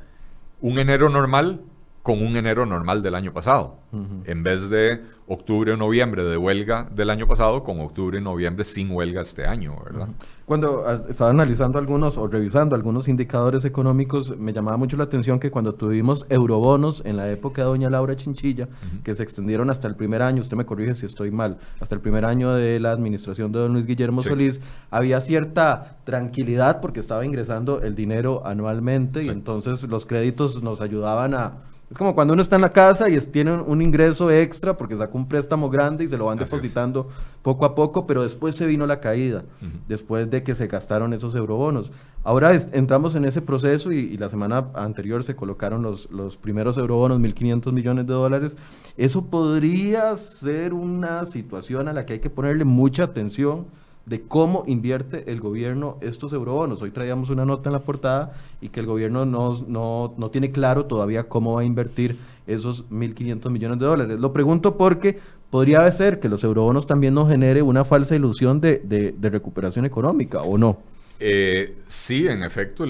un enero normal con un enero normal del año pasado, en vez de octubre o noviembre de huelga del año pasado con octubre y noviembre sin huelga este año, ¿verdad? Cuando ah, estaba analizando algunos o revisando algunos indicadores económicos, me llamaba mucho la atención que cuando tuvimos eurobonos en la época de doña Laura Chinchilla, que se extendieron hasta el primer año, usted me corrige si estoy mal, hasta el primer año de la administración de don Luis Guillermo Solís, había cierta tranquilidad porque estaba ingresando el dinero anualmente y entonces los créditos nos ayudaban a es como cuando uno está en la casa y tiene un, ingreso extra porque sacó un préstamo grande y se lo van depositando poco a poco, pero después se vino la caída, después de que se gastaron esos eurobonos. Ahora entramos en ese proceso y, la semana anterior se colocaron los, los primeros eurobonos, 1.500 millones de dólares. Eso podría ser una situación a la que hay que ponerle mucha atención de cómo invierte el gobierno estos eurobonos. Hoy traíamos una nota en la portada y que el gobierno no, no, tiene claro todavía cómo va a invertir esos 1.500 millones de dólares. Lo pregunto porque podría ser que los eurobonos también nos genere una falsa ilusión de, recuperación económica, ¿o no? Eh, sí, en efecto.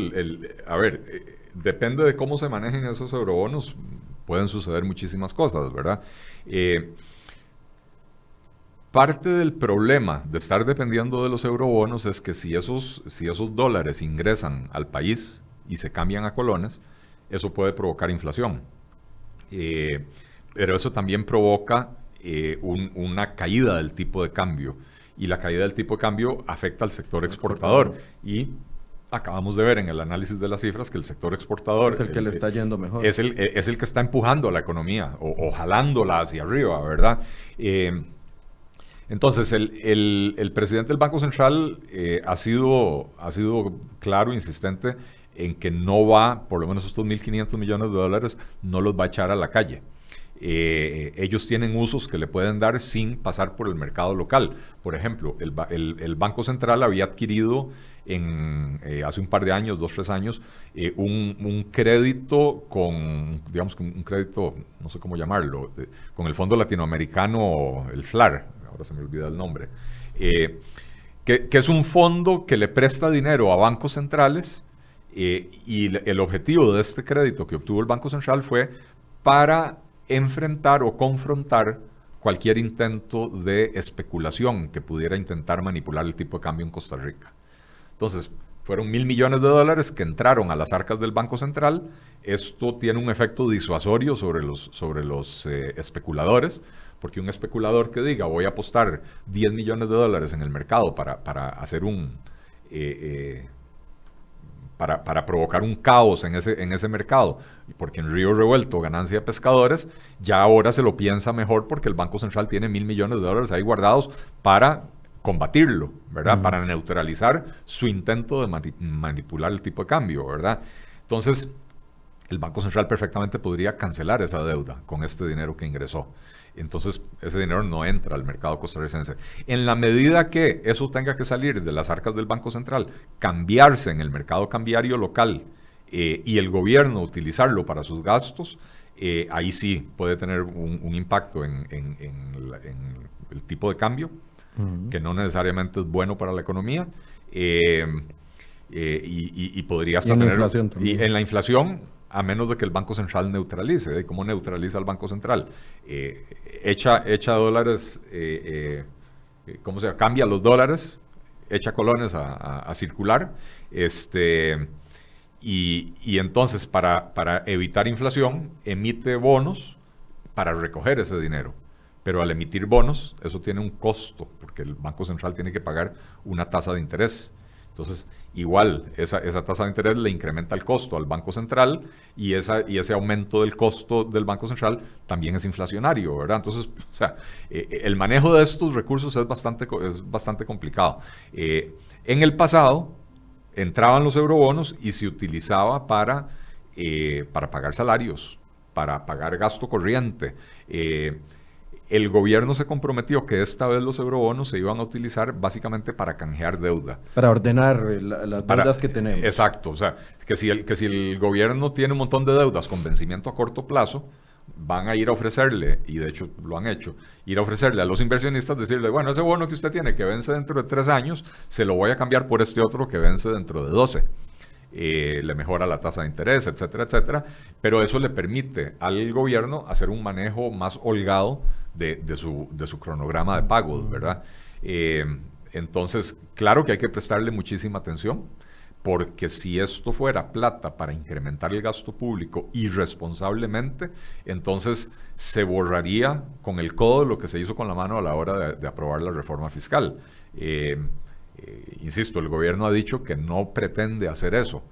A ver, eh, depende de cómo se manejen esos eurobonos, pueden suceder muchísimas cosas, ¿verdad? Eh, Parte del problema de estar dependiendo de los eurobonos es que si esos, si esos dólares ingresan al país y se cambian a colones, eso puede provocar inflación. Eh, pero eso también provoca eh, una caída del tipo de cambio. Y la caída del tipo de cambio afecta al sector exportador. Y acabamos de ver en el análisis de las cifras que el sector exportador... Es el que le está yendo mejor. Es el, es el que está empujando a la economía o, jalándola hacia arriba, ¿verdad? Eh, entonces, el, presidente del Banco Central eh, ha, sido, ha sido claro, insistente, en que no va, por lo menos estos 1.500 millones de dólares, no los va a echar a la calle. Eh, ellos tienen usos que le pueden dar sin pasar por el mercado local. Por ejemplo, el, Banco Central había adquirido en, eh, hace un par de años, dos, tres años, un, crédito con, digamos, un crédito, no sé cómo llamarlo, con el Fondo Latinoamericano, el FLAR, ahora se me olvida el nombre, eh, que, es un fondo que le presta dinero a bancos centrales eh, y el objetivo de este crédito que obtuvo el Banco Central fue para enfrentar o confrontar cualquier intento de especulación que pudiera intentar manipular el tipo de cambio en Costa Rica. Entonces, fueron mil millones de dólares que entraron a las arcas del Banco Central. Esto tiene un efecto disuasorio sobre los, sobre los eh, especuladores, porque un especulador que diga voy a apostar 10 millones de dólares en el mercado para, hacer un... Eh, eh, para, provocar un caos en ese, en ese mercado, porque en Río Revuelto ganancia de pescadores, ya ahora se lo piensa mejor porque el Banco Central tiene mil millones de dólares ahí guardados para combatirlo, ¿verdad? Para neutralizar su intento de manipular el tipo de cambio, ¿verdad? Entonces, el Banco Central perfectamente podría cancelar esa deuda con este dinero que ingresó. Entonces, ese dinero no entra al mercado costarricense. En la medida que eso tenga que salir de las arcas del Banco Central, cambiarse en el mercado cambiario local eh, y el gobierno utilizarlo para sus gastos, eh, ahí sí puede tener un, impacto en, el tipo de cambio, que no necesariamente es bueno para la economía. Eh, y, podría hasta tener... y en la inflación, a menos de que el Banco Central neutralice. ¿Cómo neutraliza el Banco Central? echa, echa dólares, ¿cómo se llama? Cambia los dólares, echa colones a, circular, este, y, y entonces para, para evitar inflación emite bonos para recoger ese dinero. Pero al emitir bonos, eso tiene un costo, porque el Banco Central tiene que pagar una tasa de interés. Entonces, igual, esa, esa, tasa de interés le incrementa el costo al Banco Central y, esa, y ese aumento del costo del Banco Central también es inflacionario, ¿verdad? Entonces, o sea, eh, eh, el manejo de estos recursos es bastante, es bastante complicado. Eh, en el pasado, entraban los eurobonos y se utilizaba para, para pagar salarios, para pagar gasto corriente el gobierno se comprometió que esta vez los eurobonos se iban a utilizar básicamente para canjear deuda. Para ordenar eh, las deudas que tenemos. Exacto, o sea, que si, el, que si el gobierno tiene un montón de deudas con vencimiento a corto plazo, van a ir a ofrecerle, y de hecho lo han hecho, ir a ofrecerle a los inversionistas, decirle, bueno, ese bono que usted tiene que vence dentro de tres años, se lo voy a cambiar por este otro que vence dentro de doce. Eh, le mejora la tasa de interés, etcétera, etcétera, pero eso le permite al gobierno hacer un manejo más holgado de, su, de su, cronograma de pagos, ¿verdad? Eh, entonces, claro que hay que prestarle muchísima atención, porque si esto fuera plata para incrementar el gasto público irresponsablemente, entonces se borraría con el codo lo que se hizo con la mano a la hora de, aprobar la reforma fiscal. Eh, eh, insisto, el gobierno ha dicho que no pretende hacer eso,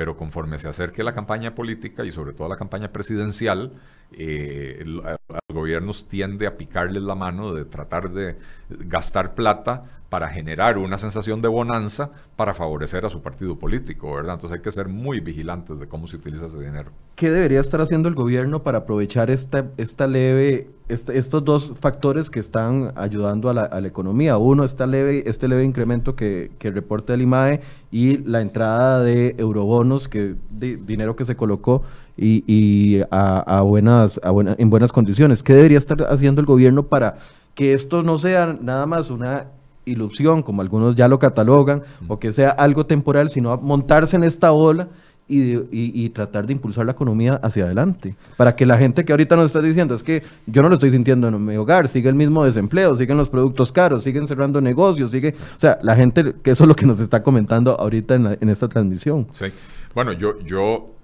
pero conforme se acerque la campaña política y sobre todo la campaña presidencial, eh, los gobiernos tiende a picarles la mano de tratar de gastar plata para generar una sensación de bonanza para favorecer a su partido político, ¿verdad? Entonces hay que ser muy vigilantes de cómo se utiliza ese dinero. ¿Qué debería estar haciendo el gobierno para aprovechar esta, esta leve, estos dos factores que están ayudando a la, economía? Uno, esta leve, este leve incremento que, que reporta el IMAE y la entrada de eurobonos, que dinero que se colocó y, a, buenas, en buenas condiciones. ¿Qué debería estar haciendo el gobierno para que esto no sea nada más una ilusión, como algunos ya lo catalogan, o que sea algo temporal, sino montarse en esta ola y, tratar de impulsar la economía hacia adelante. Para que la gente que ahorita nos está diciendo, es que yo no lo estoy sintiendo en mi hogar, sigue el mismo desempleo, siguen los productos caros, siguen cerrando negocios, sigue... O sea, la gente, que eso es lo que nos está comentando ahorita en, esta transmisión. Sí. Bueno, yo, yo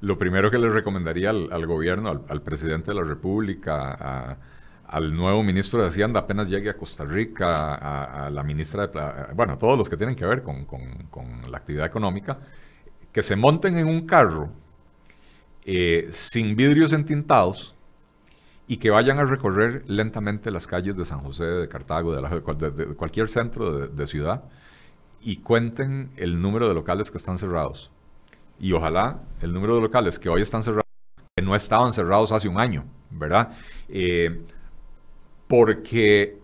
lo primero que le recomendaría al, gobierno, al, presidente de la República, al nuevo ministro de Hacienda apenas llegue a Costa Rica, a, la ministra de... Bueno, a todos los que tienen que ver con, la actividad económica, que se monten en un carro eh, sin vidrios entintados y que vayan a recorrer lentamente las calles de San José, de Cartago, de, de cualquier centro de ciudad y cuenten el número de locales que están cerrados y ojalá el número de locales que hoy están cerrados, que no estaban cerrados hace un año, ¿verdad? Eh, porque,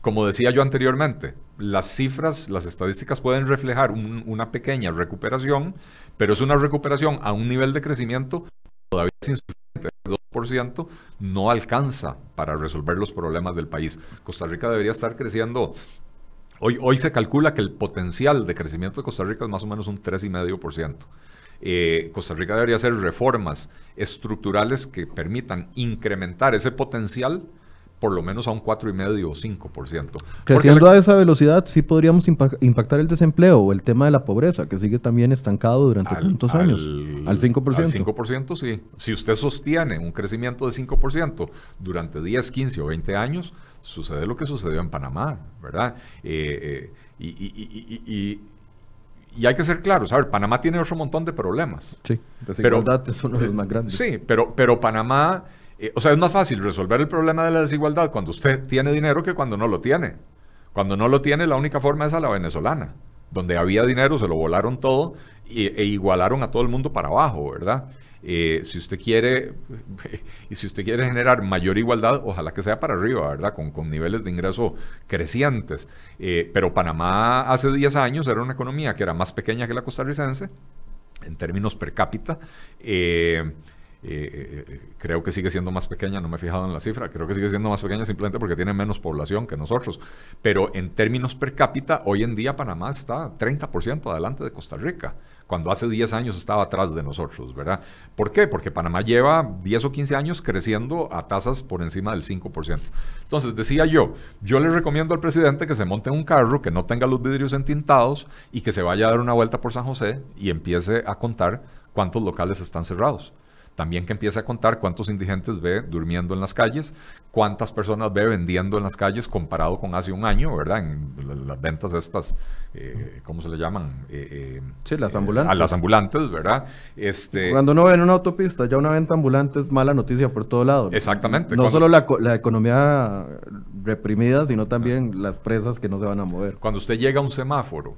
como decía yo anteriormente, las cifras, las estadísticas pueden reflejar una pequeña recuperación, pero es una recuperación a un nivel de crecimiento todavía insuficiente. El 2% no alcanza para resolver los problemas del país. Costa Rica debería estar creciendo Hoy, hoy se calcula que el potencial de crecimiento de Costa Rica es más o menos un 3,5%. Eh, Costa Rica debería hacer reformas estructurales que permitan incrementar ese potencial por lo menos a un 4,5 o 5%. Creciendo a esa velocidad, sí podríamos impactar el desempleo o el tema de la pobreza, que sigue también estancado durante tantos años. Al 5%. Al 5%, sí. Si usted sostiene un crecimiento de 5% durante 10, 15 o 20 años, sucede lo que sucedió en Panamá, ¿verdad? Eh, eh, y, hay que ser claros, a ver, Panamá tiene otro montón de problemas. Sí, desigualdad pero, es uno de los más grandes. Sí, pero, pero Panamá, eh, o sea, es más fácil resolver el problema de la desigualdad cuando usted tiene dinero que cuando no lo tiene. Cuando no lo tiene, la única forma es a la venezolana. Donde había dinero, se lo volaron todo e igualaron a todo el mundo para abajo, ¿verdad? Eh, si usted quiere, y si usted quiere generar mayor igualdad, ojalá que sea para arriba, ¿verdad? Con, con niveles de ingreso crecientes. Eh, pero Panamá hace 10 años era una economía que era más pequeña que la costarricense, en términos per cápita. Creo que sigue siendo más pequeña, no me he fijado en la cifra, creo que sigue siendo más pequeña simplemente porque tiene menos población que nosotros. Pero en términos per cápita, hoy en día Panamá está 30% adelante de Costa Rica cuando hace 10 años estaba atrás de nosotros, ¿verdad? ¿Por qué? Porque Panamá lleva 10 o 15 años creciendo a tasas por encima del 5%. Entonces, decía yo, yo le recomiendo al presidente que se monte en un carro, que no tenga los vidrios entintados y que se vaya a dar una vuelta por San José y empiece a contar cuántos locales están cerrados. También que empiece a contar cuántos indigentes ve durmiendo en las calles, cuántas personas ve vendiendo en las calles comparado con hace un año, ¿verdad? En las ventas estas, eh, ¿cómo se le llaman? Eh, eh, sí, las ambulantes. a las ambulantes, ¿verdad? Este, Cuando uno ve en una autopista ya una venta ambulante es mala noticia por todo lado. Exactamente. No solo la, la, economía reprimida, sino también las presas que no se van a mover. Cuando usted llega a un semáforo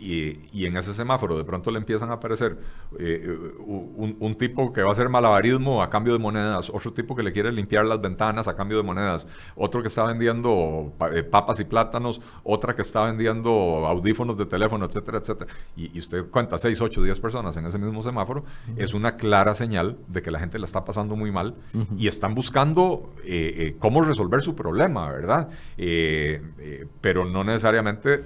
y, en ese semáforo de pronto le empiezan a aparecer eh, un, tipo que va a hacer malabarismo a cambio de monedas, otro tipo que le quiere limpiar las ventanas a cambio de monedas, otro que está vendiendo eh, papas y plátanos, otra que está vendiendo audífonos de teléfono, etcétera, etcétera. Y, usted cuenta 6, 8, 10 personas en ese mismo semáforo, es una clara señal de que la gente la está pasando muy mal y están buscando eh, cómo resolver su problema, ¿verdad? pero no necesariamente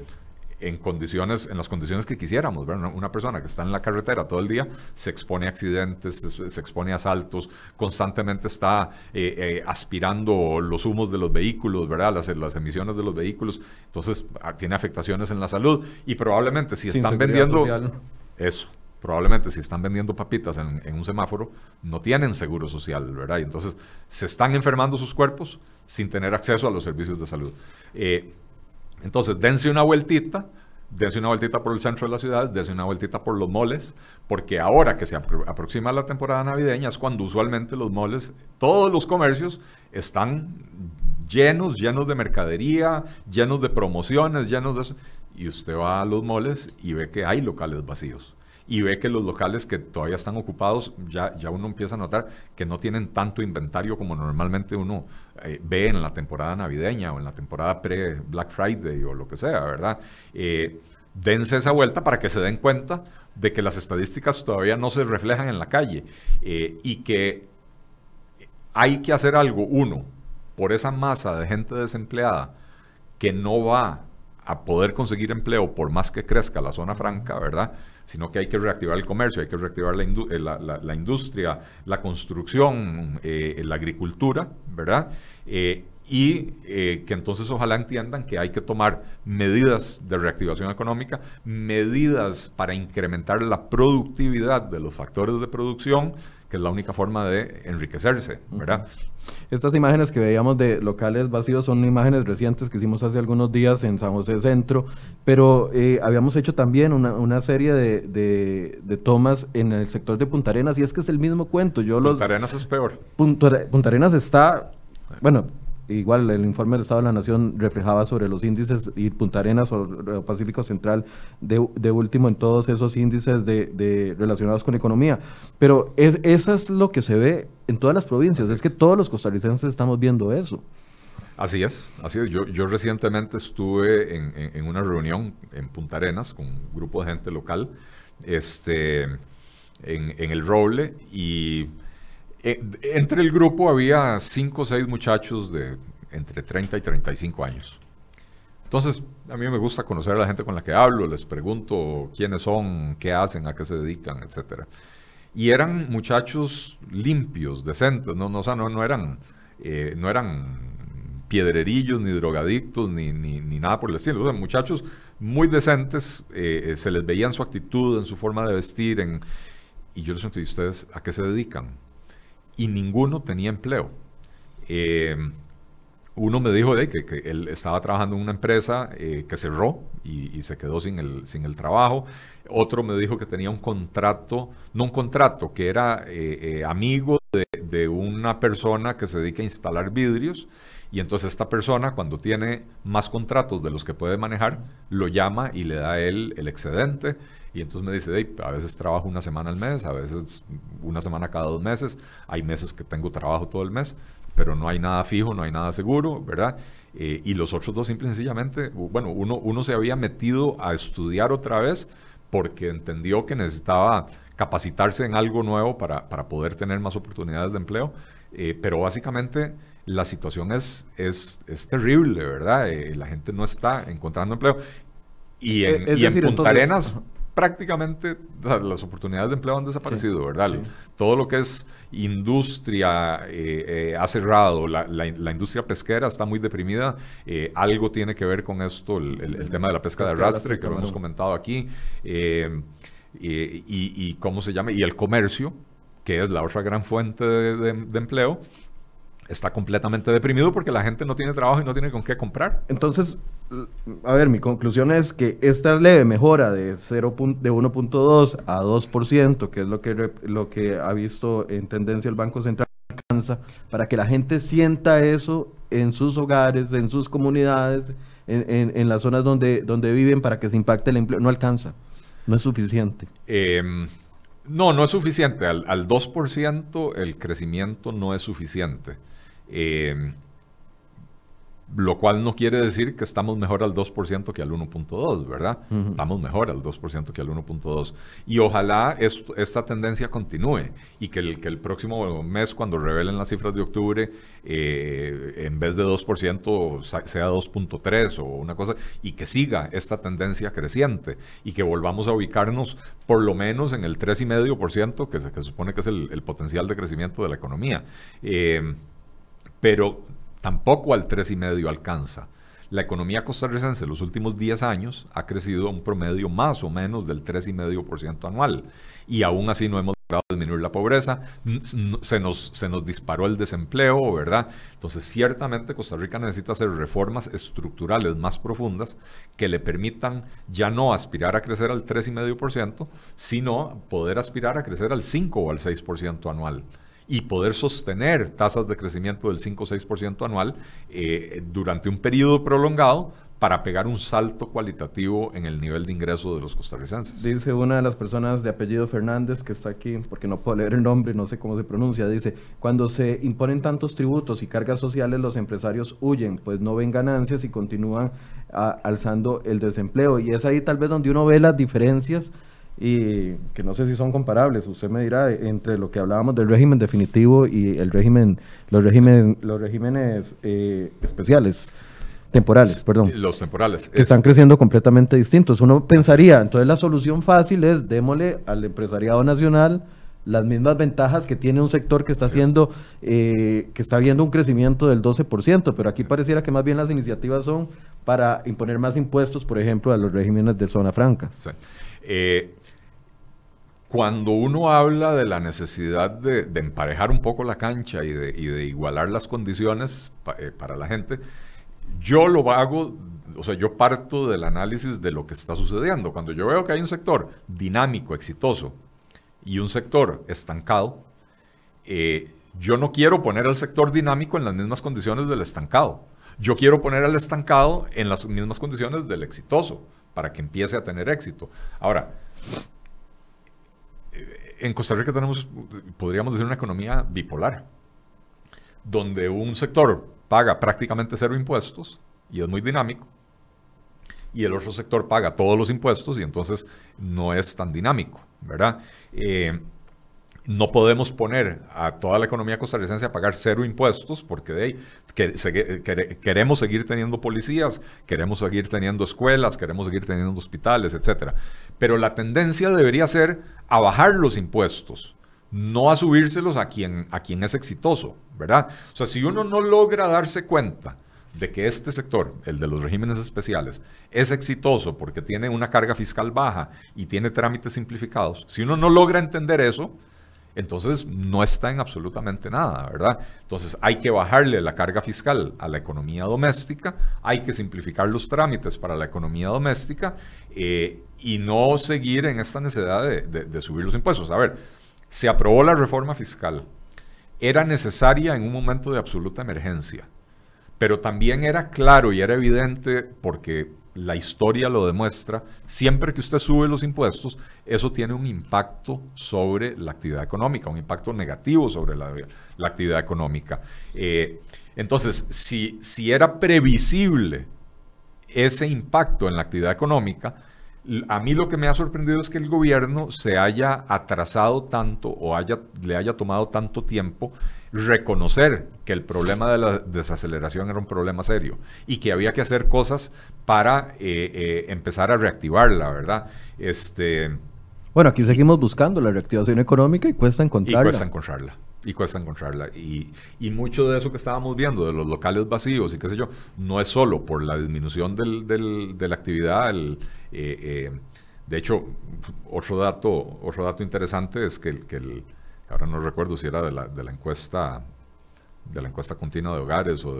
en condiciones, en las condiciones que quisiéramos. Una persona que está en la carretera todo el día se expone a accidentes, se, expone a asaltos, constantemente está eh, eh, aspirando los humos de los vehículos, ¿verdad? Las, las, emisiones de los vehículos. Entonces ah, tiene afectaciones en la salud y probablemente si están vendiendo eso. Probablemente si están vendiendo papitas en, un semáforo, no tienen seguro social, ¿verdad? Y entonces se están enfermando sus cuerpos sin tener acceso a los servicios de salud. Eh, entonces, dense una vueltita, dense una vueltita por el centro de la ciudad, dense una vueltita por los moles, porque ahora que se aproxima la temporada navideña es cuando usualmente los moles, todos los comercios están llenos, llenos de mercadería, llenos de promociones, llenos de eso. Y usted va a los moles y ve que hay locales vacíos y ve que los locales que todavía están ocupados, ya, ya uno empieza a notar que no tienen tanto inventario como normalmente uno eh, ve en la temporada navideña o en la temporada pre-Black Friday o lo que sea, ¿verdad? Eh, dense esa vuelta para que se den cuenta de que las estadísticas todavía no se reflejan en la calle eh, y que hay que hacer algo, uno, por esa masa de gente desempleada que no va a poder conseguir empleo por más que crezca la zona franca, ¿verdad? Sino que hay que reactivar el comercio, hay que reactivar la, eh, industria, la construcción, eh, la agricultura, ¿verdad? Eh, y que entonces ojalá entiendan que hay que tomar medidas de reactivación económica, medidas para incrementar la productividad de los factores de producción, que es la única forma de enriquecerse, ¿verdad? Estas imágenes que veíamos de locales vacíos son imágenes recientes que hicimos hace algunos días en San José Centro, pero eh, habíamos hecho también una, serie de, de, tomas en el sector de Punta Arenas y es que es el mismo cuento. Yo Punta Arenas es peor. Punta, Punta Arenas está, bueno, igual el informe del Estado de la Nación reflejaba sobre los índices y Punta Arenas o Pacífico Central de, último en todos esos índices de, relacionados con economía. Pero es, eso es lo que se ve en todas las provincias, es que todos los costarricenses estamos viendo eso. Así es, así es. Yo, yo recientemente estuve en, una reunión en Punta Arenas con un grupo de gente local este, en, en el Roble y eh, entre el grupo había cinco o seis muchachos de entre 30 y 35 años. Entonces, a mí me gusta conocer a la gente con la que hablo, les pregunto quiénes son, qué hacen, a qué se dedican, etc. Y eran muchachos limpios, decentes, no, no, no, no eran, eh, no eran piedrerillos, ni drogadictos, ni, ni, nada por el estilo. muchachos muy decentes, eh, se les veía en su actitud, en su forma de vestir, y yo les pregunto, ¿y ustedes a qué se dedican? Y ninguno tenía empleo. Eh, uno me dijo que, él estaba trabajando en una empresa eh, que cerró y, se quedó sin el, sin el trabajo. Otro me dijo que tenía un contrato, no un contrato, que era eh, amigo de, de, una persona que se dedica a instalar vidrios. Y entonces esta persona, cuando tiene más contratos de los que puede manejar, lo llama y le da él el excedente. Y entonces me dice, a veces trabajo una semana al mes, a veces una semana cada dos meses, hay meses que tengo trabajo todo el mes, pero no hay nada fijo, no hay nada seguro, ¿verdad? Eh, y los otros dos simple y sencillamente, bueno, uno, uno se había metido a estudiar otra vez porque entendió que necesitaba capacitarse en algo nuevo para, para poder tener más oportunidades de empleo, eh, pero básicamente la situación es, es, es terrible, ¿verdad? Eh, la gente no está encontrando empleo. Y en, y en Punta Arenas, prácticamente las oportunidades de empleo han desaparecido, ¿verdad? Todo lo que es industria eh, eh, ha cerrado, la, la, industria pesquera está muy deprimida, eh, algo tiene que ver con esto, el, tema de la pesca de arrastre, que lo hemos comentado aquí, y, y, cómo se llama, y el comercio, que es la otra gran fuente de empleo, está completamente deprimido porque la gente no tiene trabajo y no tiene con qué comprar. Entonces, a ver, mi conclusión es que esta leve mejora de, 0 de 1.2 a 2%, que es lo que, lo que ha visto en tendencia el Banco Central, alcanza para que la gente sienta eso en sus hogares, en sus comunidades, en, las zonas donde, donde viven para que se impacte el empleo. No alcanza, no es suficiente. Em, no, no es suficiente. Al, al 2% el crecimiento no es suficiente. Eh, lo cual no quiere decir que estamos mejor al 2% que al 1.2, ¿verdad? Estamos mejor al 2% que al 1.2. Y ojalá esta tendencia continúe y que el, que el próximo mes, cuando revelen las cifras de octubre, eh, en vez de 2% sea 2.3 o una cosa, y que siga esta tendencia creciente y que volvamos a ubicarnos por lo menos en el 3,5%, que se, que supone que es el, potencial de crecimiento de la economía. Eh, pero tampoco al 3,5 alcanza. La economía costarricense en los últimos 10 años ha crecido a un promedio más o menos del 3,5% anual y aún así no hemos logrado disminuir la pobreza, se nos, se nos disparó el desempleo, ¿verdad? Entonces ciertamente Costa Rica necesita hacer reformas estructurales más profundas que le permitan ya no aspirar a crecer al 3,5%, sino poder aspirar a crecer al 5 o al 6% anual y poder sostener tasas de crecimiento del 5 o 6% anual eh, durante un periodo prolongado para pegar un salto cualitativo en el nivel de ingreso de los costarricenses. Dice una de las personas de apellido Fernández, que está aquí, porque no puedo leer el nombre, no sé cómo se pronuncia, dice, cuando se imponen tantos tributos y cargas sociales, los empresarios huyen, pues no ven ganancias y continúan ah, alzando el desempleo. Y es ahí tal vez donde uno ve las diferencias y que no sé si son comparables, usted me dirá, entre lo que hablábamos del régimen definitivo y el régimen, los regímenes, los regímenes eh, especiales, temporales, perdón. Los temporales. Que están creciendo completamente distintos. Uno pensaría, entonces la solución fácil es démosle al empresariado nacional las mismas ventajas que tiene un sector que está haciendo, eh, que está viendo un crecimiento del 12%, pero aquí pareciera que más bien las iniciativas son para imponer más impuestos, por ejemplo, a los regímenes de zona franca. Sí. Eh, cuando uno habla de la necesidad de, emparejar un poco la cancha y de, igualar las condiciones eh, para la gente, yo lo hago, o sea, yo parto del análisis de lo que está sucediendo. Cuando yo veo que hay un sector dinámico, exitoso, y un sector estancado, eh, yo no quiero poner al sector dinámico en las mismas condiciones del estancado. Yo quiero poner al estancado en las mismas condiciones del exitoso, para que empiece a tener éxito. Ahora, en Costa Rica tenemos, podríamos decir, una economía bipolar, donde un sector paga prácticamente cero impuestos y es muy dinámico, y el otro sector paga todos los impuestos y entonces no es tan dinámico, ¿verdad? Eh, no podemos poner a toda la economía costarricense a pagar cero impuestos porque de ahí queremos seguir teniendo policías, queremos seguir teniendo escuelas, queremos seguir teniendo hospitales, etc. Pero la tendencia debería ser a bajar los impuestos, no a subírselos a quien, a quien es exitoso, ¿verdad? O sea, si uno no logra darse cuenta de que este sector, el de los regímenes especiales, es exitoso porque tiene una carga fiscal baja y tiene trámites simplificados, si uno no logra entender eso, entonces no está en absolutamente nada, ¿verdad? Entonces hay que bajarle la carga fiscal a la economía doméstica, hay que simplificar los trámites para la economía doméstica eh, y no seguir en esta necesidad de, subir los impuestos. A ver, se aprobó la reforma fiscal, era necesaria en un momento de absoluta emergencia, pero también era claro y era evidente porque la historia lo demuestra, siempre que usted sube los impuestos, eso tiene un impacto sobre la actividad económica, un impacto negativo sobre la, actividad económica. Eh, entonces, si, si era previsible ese impacto en la actividad económica, a mí lo que me ha sorprendido es que el gobierno se haya atrasado tanto o haya, le haya tomado tanto tiempo reconocer que el problema de la desaceleración era un problema serio y que había que hacer cosas para eh, eh, empezar a reactivarla, ¿verdad? Este, bueno, aquí seguimos buscando la reactivación económica y cuesta encontrarla. Y cuesta encontrarla. Y cuesta encontrarla. Y, y, mucho de eso que estábamos viendo, de los locales vacíos y qué sé yo, no es solo por la disminución del, del, de la actividad. El, eh, de hecho, otro dato, otro dato interesante es que, que el, ahora no recuerdo si era de la, de la encuesta de la encuesta continua de hogares o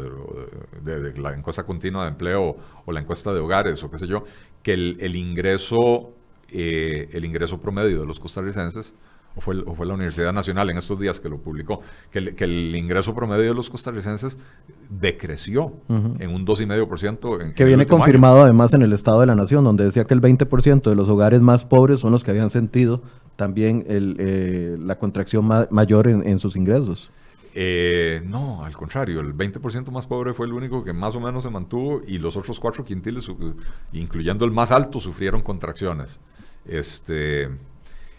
de, la encuesta continua de empleo o la encuesta de hogares o qué sé yo, que el, ingreso, eh, el ingreso promedio de los costarricenses, o fue, o fue, la Universidad Nacional en estos días que lo publicó, que el, que el ingreso promedio de los costarricenses decreció en un 2,5%. Que viene confirmado además en el Estado de la Nación, donde decía que el 20% de los hogares más pobres son los que habían sentido también el, eh, la contracción mayor en, sus ingresos. Eh, no, al contrario, el 20% más pobre fue el único que más o menos se mantuvo y los otros cuatro quintiles, incluyendo el más alto, sufrieron contracciones. Este,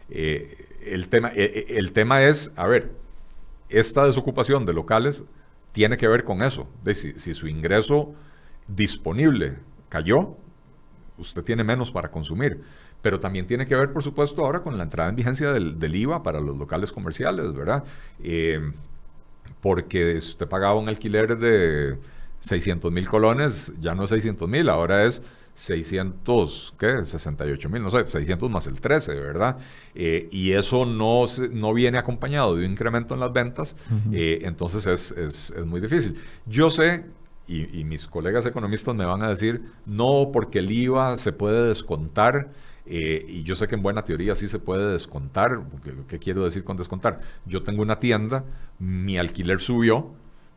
eh, el, tema, el tema es, a ver, esta desocupación de locales tiene que ver con eso. Si, si su ingreso disponible cayó, usted tiene menos para consumir pero también tiene que ver, por supuesto, ahora con la entrada en vigencia del, IVA para los locales comerciales, ¿verdad? Eh, porque usted pagaba un alquiler de 600 mil colones, ya no es 600 mil, ahora es 600, ¿qué? 68 mil, no sé, 600 más el 13, ¿verdad? Eh, y eso no, no viene acompañado de un incremento en las ventas, eh, entonces es, es, es, muy difícil. Yo sé, y, y, mis colegas economistas me van a decir, no, porque el IVA se puede descontar eh, y yo sé que en buena teoría sí se puede descontar. ¿Qué, quiero decir con descontar? Yo tengo una tienda, mi alquiler subió,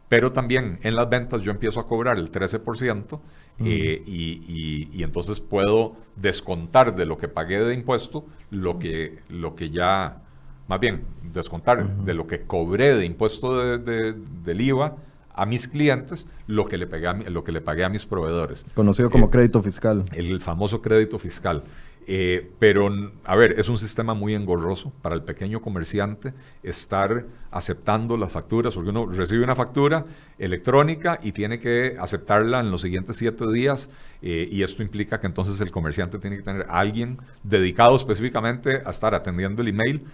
pero también en las ventas yo empiezo a cobrar el 13% eh, y, y, entonces puedo descontar de lo que pagué de impuesto lo que, lo que ya, más bien, descontar de lo que cobré de impuesto de, del IVA a mis clientes lo que le, pagué a, lo que le pagué a mis proveedores. Conocido como eh, crédito fiscal. El famoso crédito fiscal. Eh, pero, a ver, es un sistema muy engorroso para el pequeño comerciante estar aceptando las facturas, porque uno recibe una factura electrónica y tiene que aceptarla en los siguientes siete días, eh, y esto implica que entonces el comerciante tiene que tener alguien dedicado específicamente a estar atendiendo el email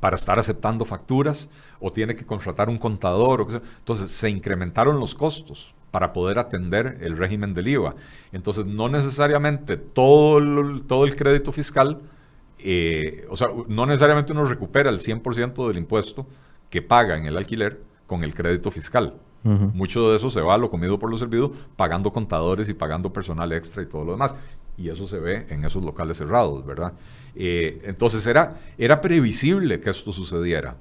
para estar aceptando facturas, o tiene que contratar un contador, entonces se incrementaron los costos para poder atender el régimen del IVA. Entonces, no necesariamente todo el, todo el crédito fiscal, eh, o sea, no necesariamente uno recupera el 100% del impuesto que paga en el alquiler con el crédito fiscal. Mucho de eso se va a lo comido por lo servido, pagando contadores y pagando personal extra y todo lo demás. Y eso se ve en esos locales cerrados, ¿verdad? Eh, entonces era, era previsible que esto sucediera.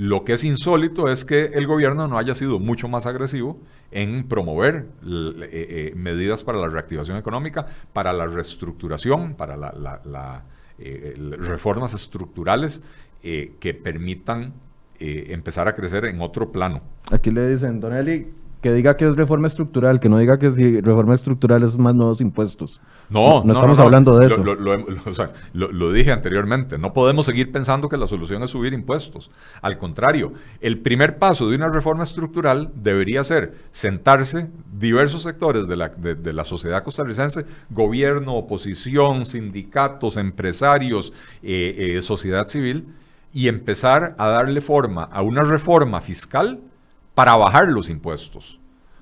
Lo que es insólito es que el gobierno no haya sido mucho más agresivo en promover eh, eh, medidas para la reactivación económica, para la reestructuración, para las eh, reformas estructurales que permitan empezar a crecer en otro plano. Aquí le dicen, Don Eli, que diga que es reforma estructural, que no diga que si reforma estructural es más nuevos impuestos. No, no, estamos hablando de eso. Lo, dije anteriormente, no podemos seguir pensando que la solución es subir impuestos. Al contrario, el primer paso de una reforma estructural debería ser sentarse diversos sectores de la, de, la sociedad costarricense, gobierno, oposición, sindicatos, empresarios, eh, eh, sociedad civil, y empezar a darle forma a una reforma fiscal para bajar los impuestos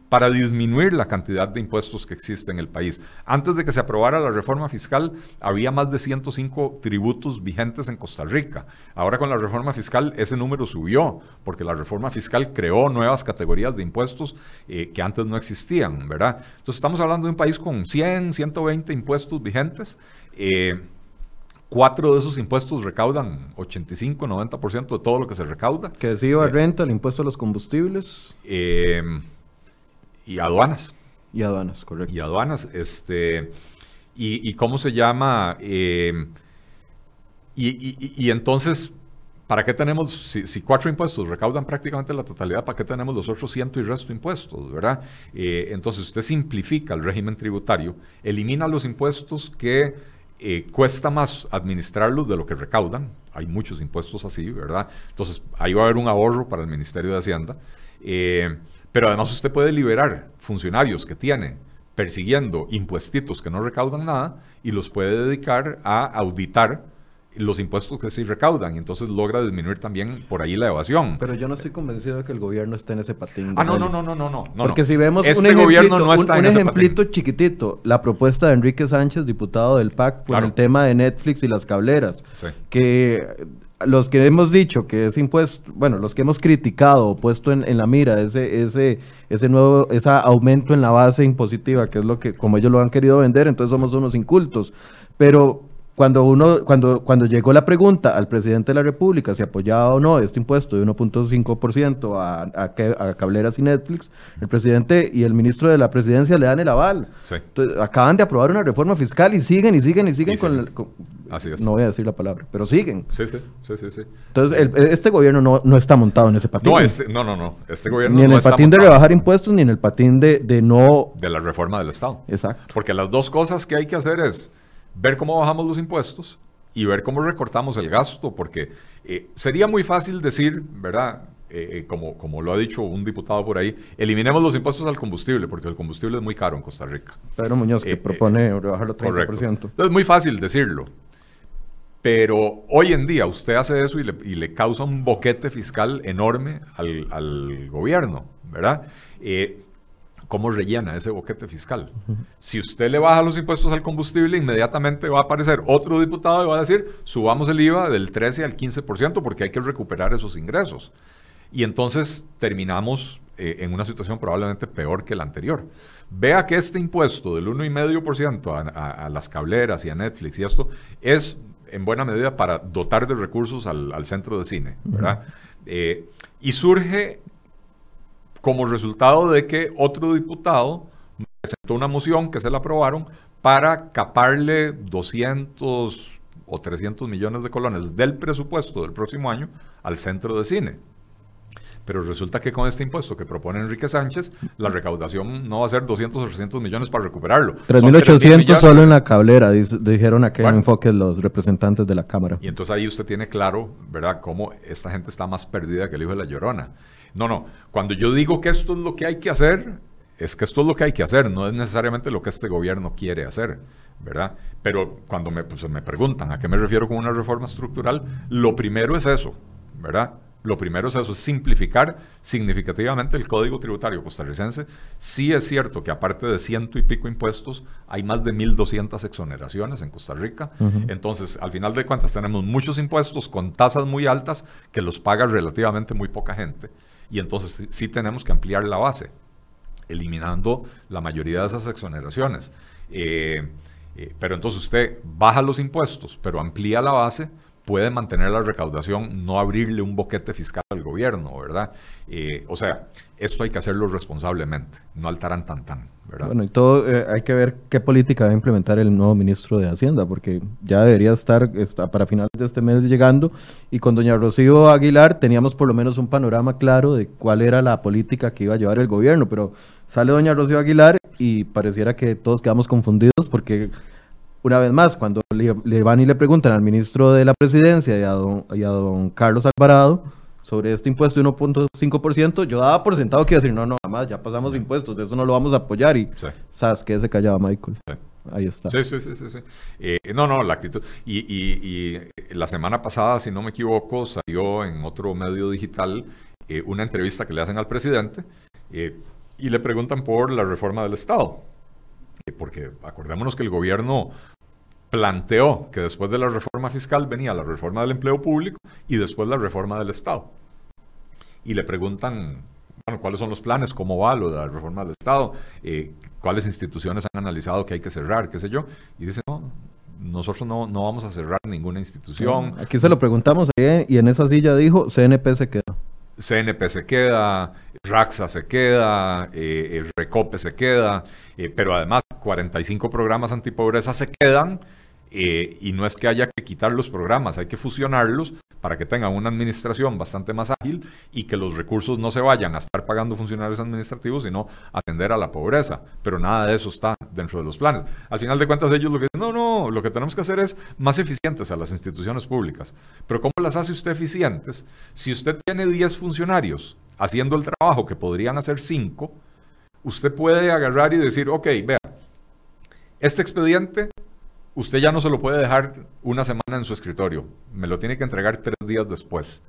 para disminuir la cantidad de impuestos que existe en el país. Antes de que se aprobara la reforma fiscal, había más de 105 tributos vigentes en Costa Rica. Ahora con la reforma fiscal ese número subió, porque la reforma fiscal creó nuevas categorías de impuestos eh, que antes no existían, ¿verdad? Entonces estamos hablando de un país con 100, 120 impuestos vigentes. Eh, cuatro de esos impuestos recaudan 85, 90% de todo lo que se recauda. Que es IVA, eh, renta, el impuesto a los combustibles. Eh, y aduanas. Y aduanas, correcto. Y aduanas, este, y, cómo se llama, eh, y, entonces, ¿para qué tenemos, si, cuatro impuestos recaudan prácticamente la totalidad, ¿para qué tenemos los otros ciento y resto impuestos, verdad? Eh, entonces, usted simplifica el régimen tributario, elimina los impuestos que eh, cuesta más administrarlos de lo que recaudan. Hay muchos impuestos así, ¿verdad? Entonces, ahí va a haber un ahorro para el Ministerio de Hacienda. Eh, pero además usted puede liberar funcionarios que tiene persiguiendo impuestitos que no recaudan nada y los puede dedicar a auditar los impuestos que sí recaudan y entonces logra disminuir también por ahí la evasión. Pero yo no estoy convencido de que el gobierno esté en ese patín. Ah, no, no, no, no, no, no. Porque si vemos este un gobierno no está un, un ejemplito chiquitito, la propuesta de Enrique Sánchez, diputado del PAC, por el tema de Netflix y las cableras, que los que hemos dicho que ese impuesto, bueno, los que hemos criticado, puesto en, en, la mira ese, ese, ese nuevo, ese aumento en la base impositiva, que es lo que, como ellos lo han querido vender, entonces somos unos incultos. Pero cuando uno, cuando, cuando llegó la pregunta al presidente de la República si apoyaba o no este impuesto de 1.5% a, a, a, cableras y Netflix, el presidente y el ministro de la presidencia le dan el aval. Entonces, acaban de aprobar una reforma fiscal y siguen y siguen y siguen con, Así es. No voy a decir la palabra, pero siguen. Sí, sí, sí, sí. sí. Entonces, este gobierno no, no está montado en ese patín. No, este, no, no, no. Este gobierno Ni en el patín de rebajar impuestos, ni en el patín de, de no... De la reforma del Estado. Exacto. Porque las dos cosas que hay que hacer es ver cómo bajamos los impuestos y ver cómo recortamos el gasto, porque eh, sería muy fácil decir, ¿verdad? Eh, eh, como, como lo ha dicho un diputado por ahí, eliminemos los impuestos al combustible, porque el combustible es muy caro en Costa Rica. Pedro Muñoz, que propone rebajarlo 30%. Correcto. Es muy fácil decirlo, pero hoy en día usted hace eso y le, y le causa un boquete fiscal enorme al, al gobierno, ¿verdad? ¿Cómo rellena ese boquete fiscal? Si usted le baja los impuestos al combustible, inmediatamente va a aparecer otro diputado y va a decir, subamos el IVA del 13 al 15% porque hay que recuperar esos ingresos. Y entonces terminamos eh, en una situación probablemente peor que la anterior. Vea que este impuesto del 1,5% a, a, a las cableras y a Netflix y esto es en buena medida para dotar de recursos al, centro de cine, ¿verdad? Eh, y surge como resultado de que otro diputado presentó una moción que se la aprobaron para caparle 200 o 300 millones de colones del presupuesto del próximo año al centro de cine. Pero resulta que con este impuesto que propone Enrique Sánchez, la recaudación no va a ser 200 o 300 millones para recuperarlo. 3.800 solo en la cablera, dijeron aquel enfoque los representantes de la Cámara. Y entonces ahí usted tiene claro, ¿verdad?, cómo esta gente está más perdida que el hijo de la llorona. No, no. Cuando yo digo que esto es lo que hay que hacer, es que esto es lo que hay que hacer, no es necesariamente lo que este gobierno quiere hacer, ¿verdad? Pero cuando me, pues, me preguntan a qué me refiero con una reforma estructural, lo primero es eso, ¿verdad? Lo primero es eso, es simplificar significativamente el código tributario costarricense. Sí es cierto que aparte de ciento y pico impuestos, hay más de 1.200 exoneraciones en Costa Rica. Entonces, al final de cuentas, tenemos muchos impuestos con tasas muy altas que los paga relativamente muy poca gente y entonces sí tenemos que ampliar la base, eliminando la mayoría de esas exoneraciones. Eh, eh, pero entonces usted baja los impuestos, pero amplía la base, puede mantener la recaudación, no abrirle un boquete fiscal al gobierno, ¿verdad? Eh, o sea, esto hay que hacerlo responsablemente, no al tan tan, ¿verdad? Bueno, y todo hay que ver qué política va a implementar el nuevo ministro de Hacienda, porque ya debería estar para finales de este mes llegando, y con doña Rocío Aguilar teníamos por lo menos un panorama claro de cuál era la política que iba a llevar el gobierno, pero sale doña Rocío Aguilar y pareciera que todos quedamos confundidos porque una vez más, cuando le, van y le preguntan al ministro de la presidencia y a don, y a don Carlos Alvarado sobre este impuesto de 1.5%, yo daba por sentado que iba a decir, no, no, nada más, ya pasamos impuestos, eso no lo vamos a apoyar. Y, ¿sabes qué? Se callaba Michael. Ahí está. Sí, sí, sí, sí. Eh, no, no, la actitud. Y, y, la semana pasada, si no me equivoco, salió en otro medio digital eh, una entrevista que le hacen al presidente eh, y le preguntan por la reforma del Estado porque acordémonos que el gobierno planteó que después de la reforma fiscal venía la reforma del empleo público y después la reforma del Estado. Y le preguntan, bueno, ¿cuáles son los planes? ¿Cómo va lo de la reforma del Estado? Eh, ¿Cuáles instituciones han analizado que hay que cerrar? ¿Qué sé yo? Y dice, no, nosotros no, no vamos a cerrar ninguna institución. Aquí se lo preguntamos y en esa silla dijo, CNP se queda. CNP se queda, Raxa se queda, eh, Recope se queda, eh, pero además 45 programas antipobreza se quedan Eh, y no es que haya que quitar los programas, hay que fusionarlos para que tengan una administración bastante más ágil y que los recursos no se vayan a estar pagando funcionarios administrativos, sino atender a la pobreza. Pero nada de eso está dentro de los planes. Al final de cuentas ellos lo que dicen, no, no, lo que tenemos que hacer es más eficientes a las instituciones públicas. Pero ¿cómo las hace usted eficientes si usted tiene 10 funcionarios haciendo el trabajo que podrían hacer 5? Usted puede agarrar y decir, ok, vea, este expediente usted ya no se lo puede dejar una semana en su escritorio, me lo tiene que entregar tres días después.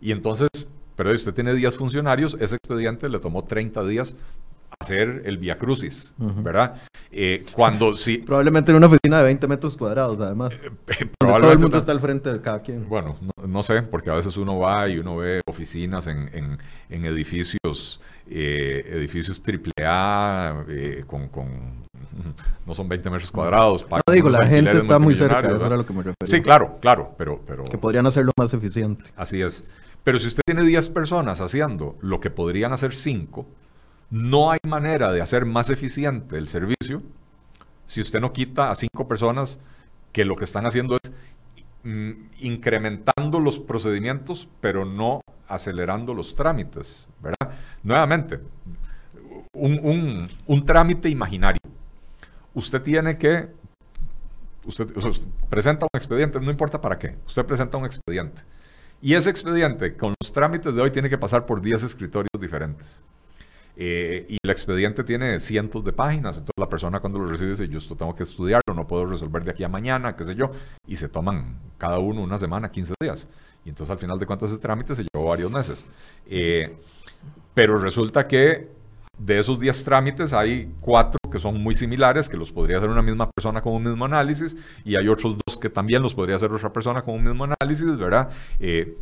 Y entonces, pero usted tiene 10 funcionarios, ese expediente le tomó 30 días hacer el Via Crucis, ¿verdad? Eh, cuando sí. Probablemente en una oficina de 20 metros cuadrados, además. Eh, todo el mundo está al frente de cada quien. Bueno, no, sé, porque a veces uno va y uno ve oficinas en, en, edificios, eh, edificios AAA, eh, con, con no son 20 metros cuadrados. No digo, la gente está muy cerca, eso era lo que me refería. Sí, claro, claro, pero, pero... Que podrían hacerlo más eficiente. Así es. Pero si usted tiene 10 personas haciendo lo que podrían hacer 5, no hay manera de hacer más eficiente el servicio si usted no quita a 5 personas que lo que están haciendo es mm, incrementando los procedimientos, pero no acelerando los trámites, ¿verdad? Nuevamente, un, un trámite imaginario usted tiene que, usted, presenta un expediente, no importa para qué, usted presenta un expediente. Y ese expediente, con los trámites de hoy, tiene que pasar por 10 escritorios diferentes. Eh, y el expediente tiene cientos de páginas, entonces la persona cuando lo recibe dice, yo esto tengo que estudiarlo, no puedo resolver de aquí a mañana, qué sé yo, y se toman cada uno una semana, 15 días. Entonces al final de cuentas ese trámite se llevó varios meses. Eh, pero resulta que de esos 10 trámites hay 4 que son muy similares, que los podría hacer una misma persona con un mismo análisis, y hay otros dos que también los podría hacer otra persona con un mismo análisis, ¿verdad? Eh,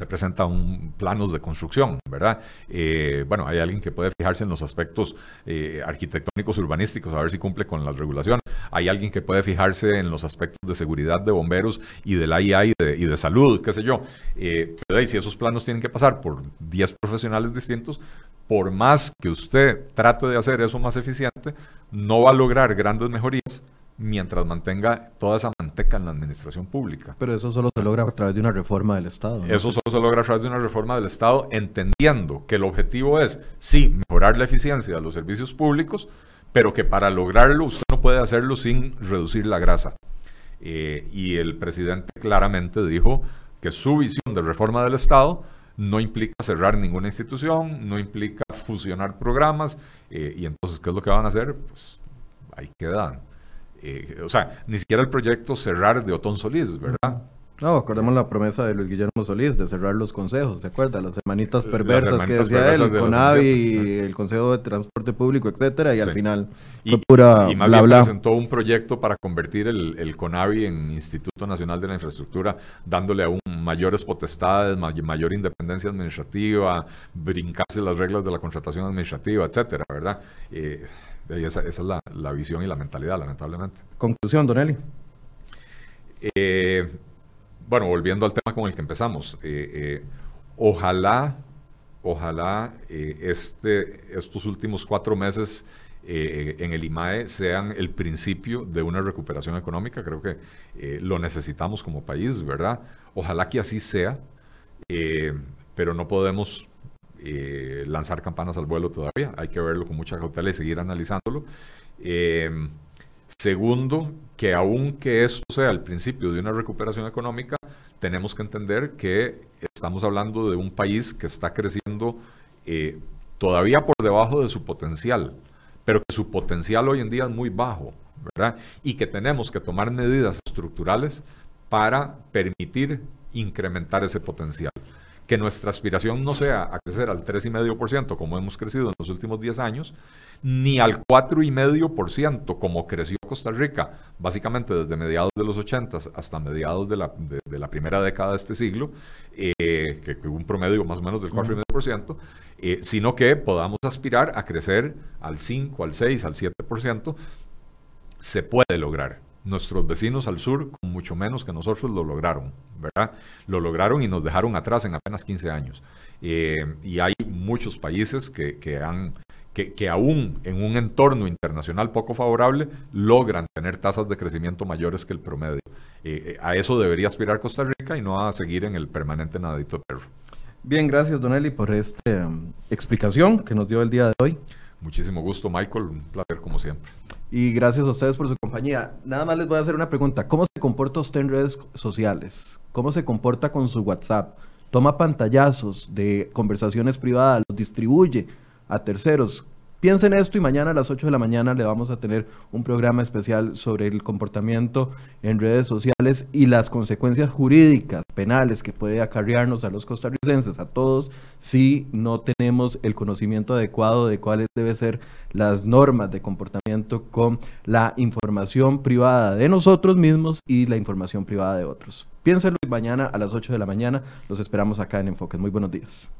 te presenta un planos de construcción, ¿verdad? Eh, bueno, hay alguien que puede fijarse en los aspectos eh, arquitectónicos urbanísticos, a ver si cumple con las regulaciones. Hay alguien que puede fijarse en los aspectos de seguridad de bomberos y del AIA y de, y de salud, qué sé yo. Eh, pero si esos planos tienen que pasar por 10 profesionales distintos, por más que usted trate de hacer eso más eficiente, no va a lograr grandes mejorías mientras mantenga toda esa manteca en la administración pública. Pero eso solo se logra a través de una reforma del Estado. Eso solo se logra a través de una reforma del Estado, entendiendo que el objetivo es, sí, mejorar la eficiencia de los servicios públicos, pero que para lograrlo usted no puede hacerlo sin reducir la grasa. Eh, y el presidente claramente dijo que su visión de reforma del Estado no implica cerrar ninguna institución, no implica fusionar programas, eh, y entonces, ¿qué es lo que van a hacer? Pues ahí quedan eh, o sea, ni siquiera el proyecto cerrar de Otón Solís, ¿verdad? No, acordemos la promesa de Luis Guillermo Solís de cerrar los consejos, ¿se acuerda? Las hermanitas perversas que decía él, el CONAVI, el Consejo de Transporte Público, etcétera, y al final fue pura y más bien presentó un proyecto para convertir el, el, CONAVI en Instituto Nacional de la Infraestructura, dándole aún mayores potestades, mayor independencia administrativa, brincarse las reglas de la contratación administrativa, etcétera, ¿verdad? Eh, y esa, es la, visión y la mentalidad, lamentablemente. Conclusión, Donelli. Eh, bueno, volviendo al tema con el que empezamos, eh, eh, ojalá, ojalá este, estos últimos cuatro meses en el IMAE sean el principio de una recuperación económica. Creo que lo necesitamos como país, ¿verdad? Ojalá que así sea, pero no podemos eh, lanzar campanas al vuelo todavía. Hay que verlo con mucha cautela y seguir analizándolo. Em, segundo, que aunque esto sea el principio de una recuperación económica, tenemos que entender que estamos hablando de un país que está creciendo eh, todavía por debajo de su potencial, pero que su potencial hoy en día es muy bajo, ¿verdad? Y que tenemos que tomar medidas estructurales para permitir incrementar ese potencial que nuestra aspiración no sea a crecer al 3,5% como hemos crecido en los últimos 10 años, ni al 4,5% como creció Costa Rica, básicamente desde mediados de los 80 hasta mediados de la, de, la primera década de este siglo, eh, que, hubo un promedio más o menos del 4,5%, eh, sino que podamos aspirar a crecer al 5, al 6, al 7%, se puede lograr. Nuestros vecinos al sur, con mucho menos que nosotros, lo lograron, ¿verdad? Lo lograron y nos dejaron atrás en apenas 15 años. Eh, y hay muchos países que, han, que, que, aún en un entorno internacional poco favorable logran tener tasas de crecimiento mayores que el promedio. Eh, a eso debería aspirar Costa Rica y no a seguir en el permanente nadito de perro. Bien, gracias Don Eli por esta um, explicación que nos dio el día de hoy. Muchísimo gusto, Michael. Un placer como siempre. Y gracias a ustedes por su compañía. Nada más les voy a hacer una pregunta. ¿Cómo se comporta usted en redes sociales? ¿Cómo se comporta con su WhatsApp? ¿Toma pantallazos de conversaciones privadas? ¿Los distribuye a terceros? Piensen esto y mañana a las 8 de la mañana le vamos a tener un programa especial sobre el comportamiento en redes sociales y las consecuencias jurídicas, penales que puede acarrearnos a los costarricenses, a todos, si no tenemos el conocimiento adecuado de cuáles deben ser las normas de comportamiento con la información privada de nosotros mismos y la información privada de otros. Piénsenlo y mañana a las 8 de la mañana los esperamos acá en Enfoques. Muy buenos días.